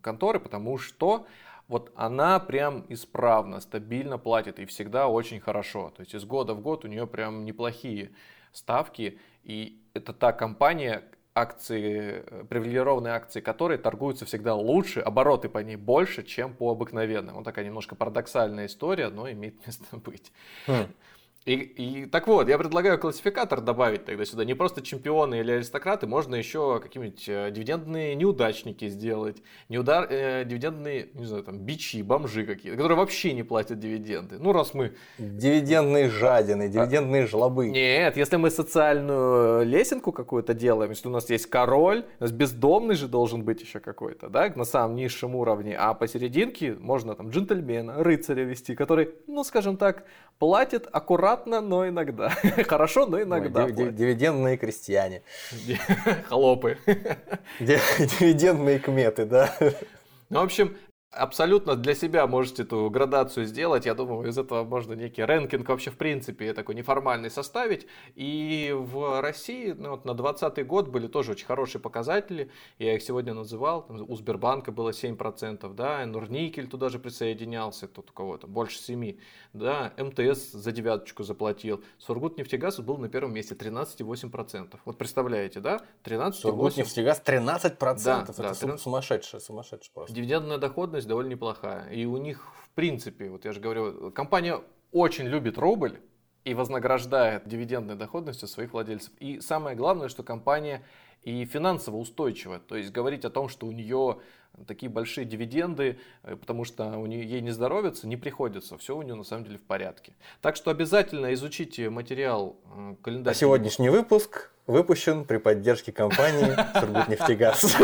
конторы, потому что вот она прям исправно, стабильно платит и всегда очень хорошо. То есть из года в год у нее прям неплохие ставки. И это та компания, акции, э, привилегированные акции которой торгуются всегда лучше, обороты по ней больше, чем по обыкновенным. Вот такая немножко парадоксальная история, но имеет место быть. Хм. И, и так вот, я предлагаю классификатор добавить тогда сюда. Не просто чемпионы или аристократы, можно еще какие-нибудь э, дивидендные неудачники сделать. Неудар, э, дивидендные, не знаю, там, бичи, бомжи какие-то, которые вообще не платят дивиденды. Ну, раз мы... Дивидендные жадины, дивидендные а... жлобы. Нет, если мы социальную лесенку какую-то делаем, если у нас есть король, у нас бездомный же должен быть еще какой-то, да, на самом низшем уровне, а посерединке можно там джентльмена, рыцаря вести, который, ну, скажем так, платит аккуратно, но иногда. Хорошо, но иногда. Ой, дивидендные крестьяне. Холопы. Дивидендные кметы, да. Ну, в общем, абсолютно для себя можете эту градацию сделать. Я думаю, из этого можно некий рэнкинг вообще в принципе такой неформальный составить. И в России ну, вот на 2020 год были тоже очень хорошие показатели. Я их сегодня называл. Там, у Сбербанка было 7%, да, Нурникель туда же присоединялся, тут у кого-то больше 7%, да, МТС за девяточку заплатил. Сургут нефтегаз был на первом месте 13,8%. Вот представляете, да? 13,8%. Сургут нефтегаз 13%. Да, это да, 13... сумасшедший, сумасшедший просто. Дивидендная доходность доходность довольно неплохая. И у них, в принципе, вот я же говорю, компания очень любит рубль и вознаграждает дивидендной доходностью своих владельцев. И самое главное, что компания и финансово устойчива. То есть говорить о том, что у нее такие большие дивиденды, э, потому что у нее, ей не здоровится, не приходится. Все у нее на самом деле в порядке. Так что обязательно изучите материал э, календарь. А сегодняшний выпуск выпущен при поддержке компании Сургутнефтегаз.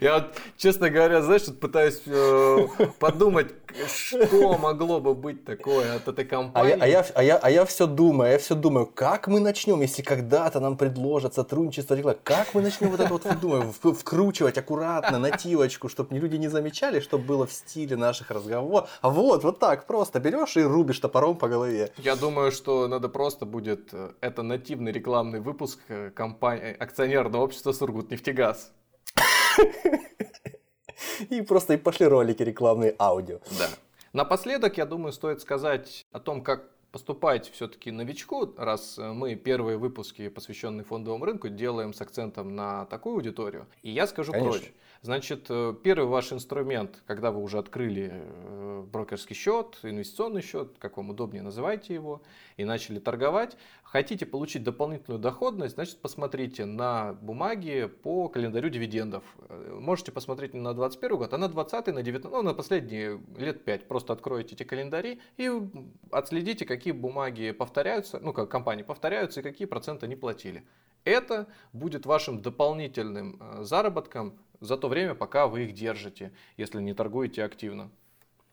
Я вот, честно говоря, знаешь, пытаюсь э, подумать, что могло бы быть такое от этой компании. А я, а, я, а, я, а я все думаю, я все думаю, как мы начнем, если когда-то нам предложат сотрудничество, как мы начнем вот это вот, думаю, вкручивать аккуратно, нативочку, чтобы люди не замечали, чтобы было в стиле наших разговоров. А вот, вот так просто берешь и рубишь топором по голове. Я думаю, что надо просто будет э, это нативно активный рекламный выпуск э, компании, э, акционерного общества Сургутнефтегаз. И просто и пошли ролики рекламные аудио. Да. Напоследок, я думаю, стоит сказать о том, как поступать все-таки новичку, раз э, мы первые выпуски, посвященные фондовому рынку, делаем с акцентом на такую аудиторию. И я скажу Конечно. прочь. Значит, первый ваш инструмент, когда вы уже открыли брокерский счет, инвестиционный счет, как вам удобнее называйте его, и начали торговать, хотите получить дополнительную доходность, значит, посмотрите на бумаги по календарю дивидендов. Э, можете посмотреть не на 21 год, а на 20 на 19 ну, на последние лет 5. Просто откроете эти календари и отследите, какие бумаги повторяются, ну, как компании повторяются и какие проценты они платили. Это будет вашим дополнительным заработком за то время, пока вы их держите, если не торгуете активно.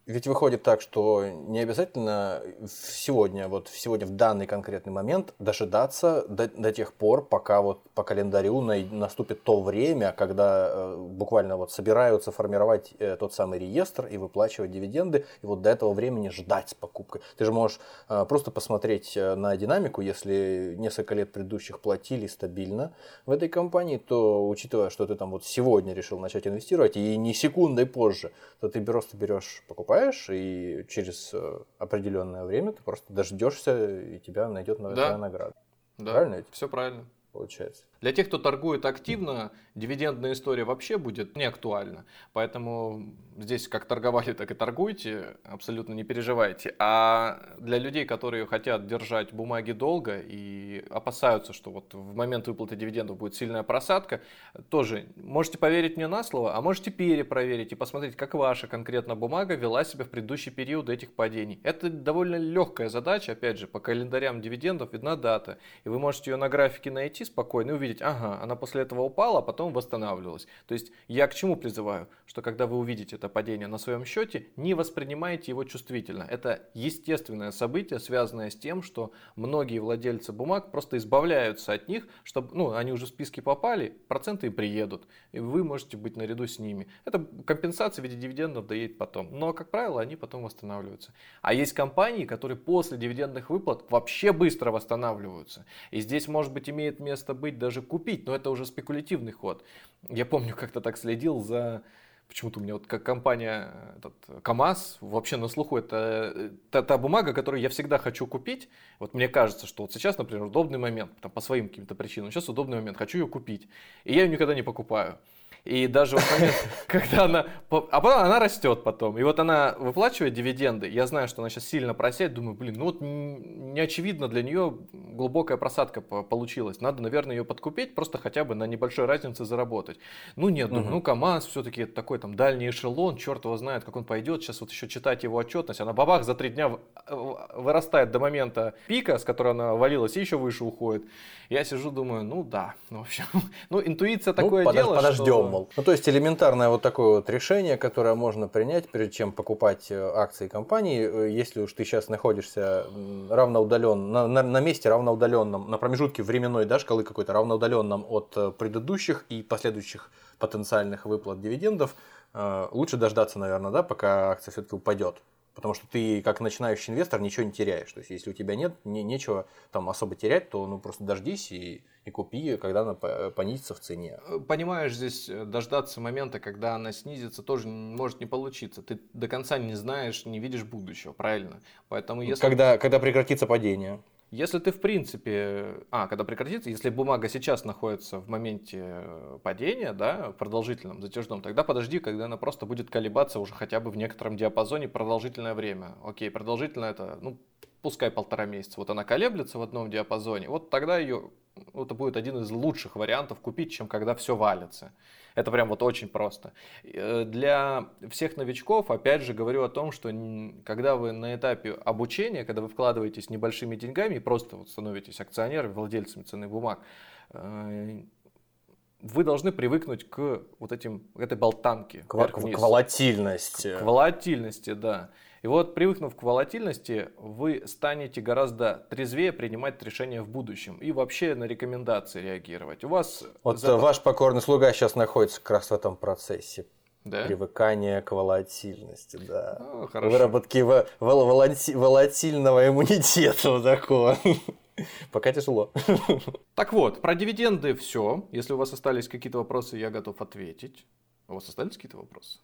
Ведь выходит так, что не обязательно сегодня, вот сегодня в данный конкретный момент дожидаться до, до тех пор, пока вот по календарю на, наступит то время, когда э, буквально вот собираются формировать э, тот самый реестр и выплачивать дивиденды, и вот до этого времени ждать с покупкой. Ты же можешь э, просто посмотреть э, на динамику, если несколько лет предыдущих платили стабильно в этой компании, то учитывая, что ты там вот сегодня решил начать инвестировать и не секундой позже, то ты просто берешь, покупаешь покупаешь, и через э, определенное время ты просто дождешься, и тебя найдет новая Да. награда. Да, Правильно все правильно. Получается. Для тех, кто торгует активно, дивидендная история вообще будет не актуальна. Поэтому здесь как торговали, так и торгуйте, абсолютно не переживайте. А для людей, которые хотят держать бумаги долго и опасаются, что вот в момент выплаты дивидендов будет сильная просадка, тоже можете поверить мне на слово, а можете перепроверить и посмотреть, как ваша конкретно бумага вела себя в предыдущий период этих падений. Это довольно легкая задача, опять же, по календарям дивидендов видна дата, и вы можете ее на графике найти спокойно и увидеть, ага, она после этого упала, а потом восстанавливалась. То есть я к чему призываю? Что когда вы увидите это падение на своем счете, не воспринимайте его чувствительно. Это естественное событие, связанное с тем, что многие владельцы бумаг просто избавляются от них, чтобы, ну, они уже в списки попали, проценты им приедут, и вы можете быть наряду с ними. Это компенсация в виде дивидендов доедет потом. Но, как правило, они потом восстанавливаются. А есть компании, которые после дивидендных выплат вообще быстро восстанавливаются. И здесь, может быть, имеет место быть даже купить, но это уже спекулятивный ход. Я помню, как-то так следил за Почему-то у меня вот как компания этот, КАМАЗ вообще на слуху это э, та, та бумага, которую я всегда хочу купить. Вот мне кажется, что вот сейчас, например, удобный момент, там, по своим каким-то причинам, сейчас удобный момент, хочу ее купить. И я ее никогда не покупаю. И даже в момент, когда она... А потом она растет потом. И вот она выплачивает дивиденды. Я знаю, что она сейчас сильно просядет. Думаю, блин, ну вот не очевидно для нее глубокая просадка получилась. Надо, наверное, ее подкупить, просто хотя бы на небольшой разнице заработать. Ну нет, думаю, ну КАМАЗ все-таки такой там дальний эшелон, черт его знает, как он пойдет. Сейчас вот еще читать его отчетность. Она бабах за три дня вырастает до момента пика, с которой она валилась, и еще выше уходит. Я сижу, думаю, ну да, ну, в общем, ну интуиция такое ну, дело, подождем, что... мол. Ну то есть элементарное вот такое вот решение, которое можно принять, прежде чем покупать акции компании, если уж ты сейчас находишься равноудален, на, на, на месте равноудаленном, на промежутке временной да, шкалы какой-то равноудаленном от предыдущих и последующих потенциальных выплат дивидендов, лучше дождаться, наверное, да, пока акция все-таки упадет. Потому что ты, как начинающий инвестор, ничего не теряешь. То есть, если у тебя нет, не, нечего там особо терять, то ну просто дождись и, и купи, когда она понизится в цене. Понимаешь, здесь дождаться момента, когда она снизится, тоже может не получиться. Ты до конца не знаешь, не видишь будущего, правильно? Поэтому если... Когда, когда прекратится падение. Если ты, в принципе, а, когда прекратится, если бумага сейчас находится в моменте падения, да, продолжительном, затяжном, тогда подожди, когда она просто будет колебаться уже хотя бы в некотором диапазоне продолжительное время. Окей, продолжительно это, ну, пускай полтора месяца. Вот она колеблется в одном диапазоне, вот тогда ее, это будет один из лучших вариантов купить, чем когда все валится. Это прям вот очень просто. Для всех новичков, опять же, говорю о том, что когда вы на этапе обучения, когда вы вкладываетесь небольшими деньгами и просто вот становитесь акционерами, владельцами ценных бумаг, вы должны привыкнуть к вот этим, к этой болтанке. К, к волатильности. К волатильности, да. И вот привыкнув к волатильности, вы станете гораздо трезвее принимать решения в будущем и вообще на рекомендации реагировать. У вас вот за... ваш покорный слуга сейчас находится как раз в этом процессе. Да? Привыкание к волатильности, да. Ну, хорошо. Выработки вол- волати- волатильного иммунитета вот такого. Пока тяжело. Так вот, про дивиденды все. Если у вас остались какие-то вопросы, я готов ответить. У вас остались какие-то вопросы?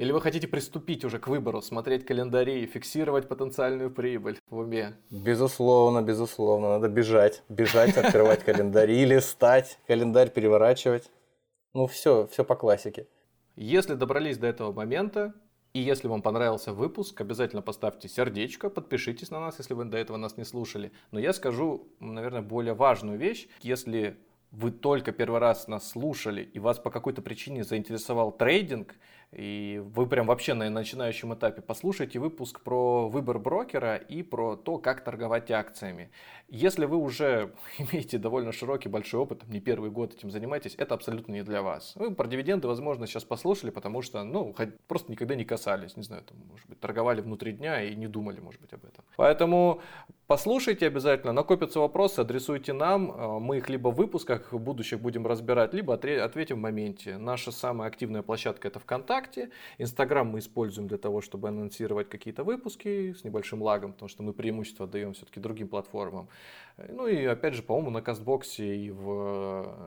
Или вы хотите приступить уже к выбору, смотреть календари и фиксировать потенциальную прибыль в уме? Безусловно, безусловно. Надо бежать. Бежать, открывать календари, листать, календарь переворачивать. Ну, все, все по классике. Если добрались до этого момента, и если вам понравился выпуск, обязательно поставьте сердечко, подпишитесь на нас, если вы до этого нас не слушали. Но я скажу, наверное, более важную вещь. Если вы только первый раз нас слушали, и вас по какой-то причине заинтересовал трейдинг, и вы прям вообще на начинающем этапе послушайте выпуск про выбор брокера и про то, как торговать акциями. Если вы уже имеете довольно широкий, большой опыт, не первый год этим занимаетесь, это абсолютно не для вас. Вы про дивиденды, возможно, сейчас послушали, потому что, ну, просто никогда не касались, не знаю, там, может быть, торговали внутри дня и не думали, может быть, об этом. Поэтому послушайте обязательно, накопятся вопросы, адресуйте нам, э, мы их либо в выпусках в будущих будем разбирать, либо ответим в моменте. Наша самая активная площадка это ВКонтакте. Инстаграм мы используем для того, чтобы анонсировать какие-то выпуски с небольшим лагом, потому что мы преимущество даем все-таки другим платформам. Ну и опять же, по-моему, на Кастбоксе и в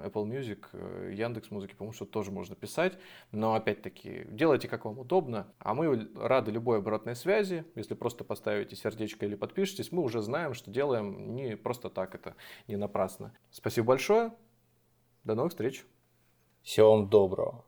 Apple Music, Яндекс Музыки, по-моему, что тоже можно писать. Но опять-таки, делайте как вам удобно. А мы рады любой обратной связи. Если просто поставите сердечко или подпишитесь, мы уже знаем, что делаем не просто так, это не напрасно. Спасибо большое. До новых встреч. Всего вам доброго.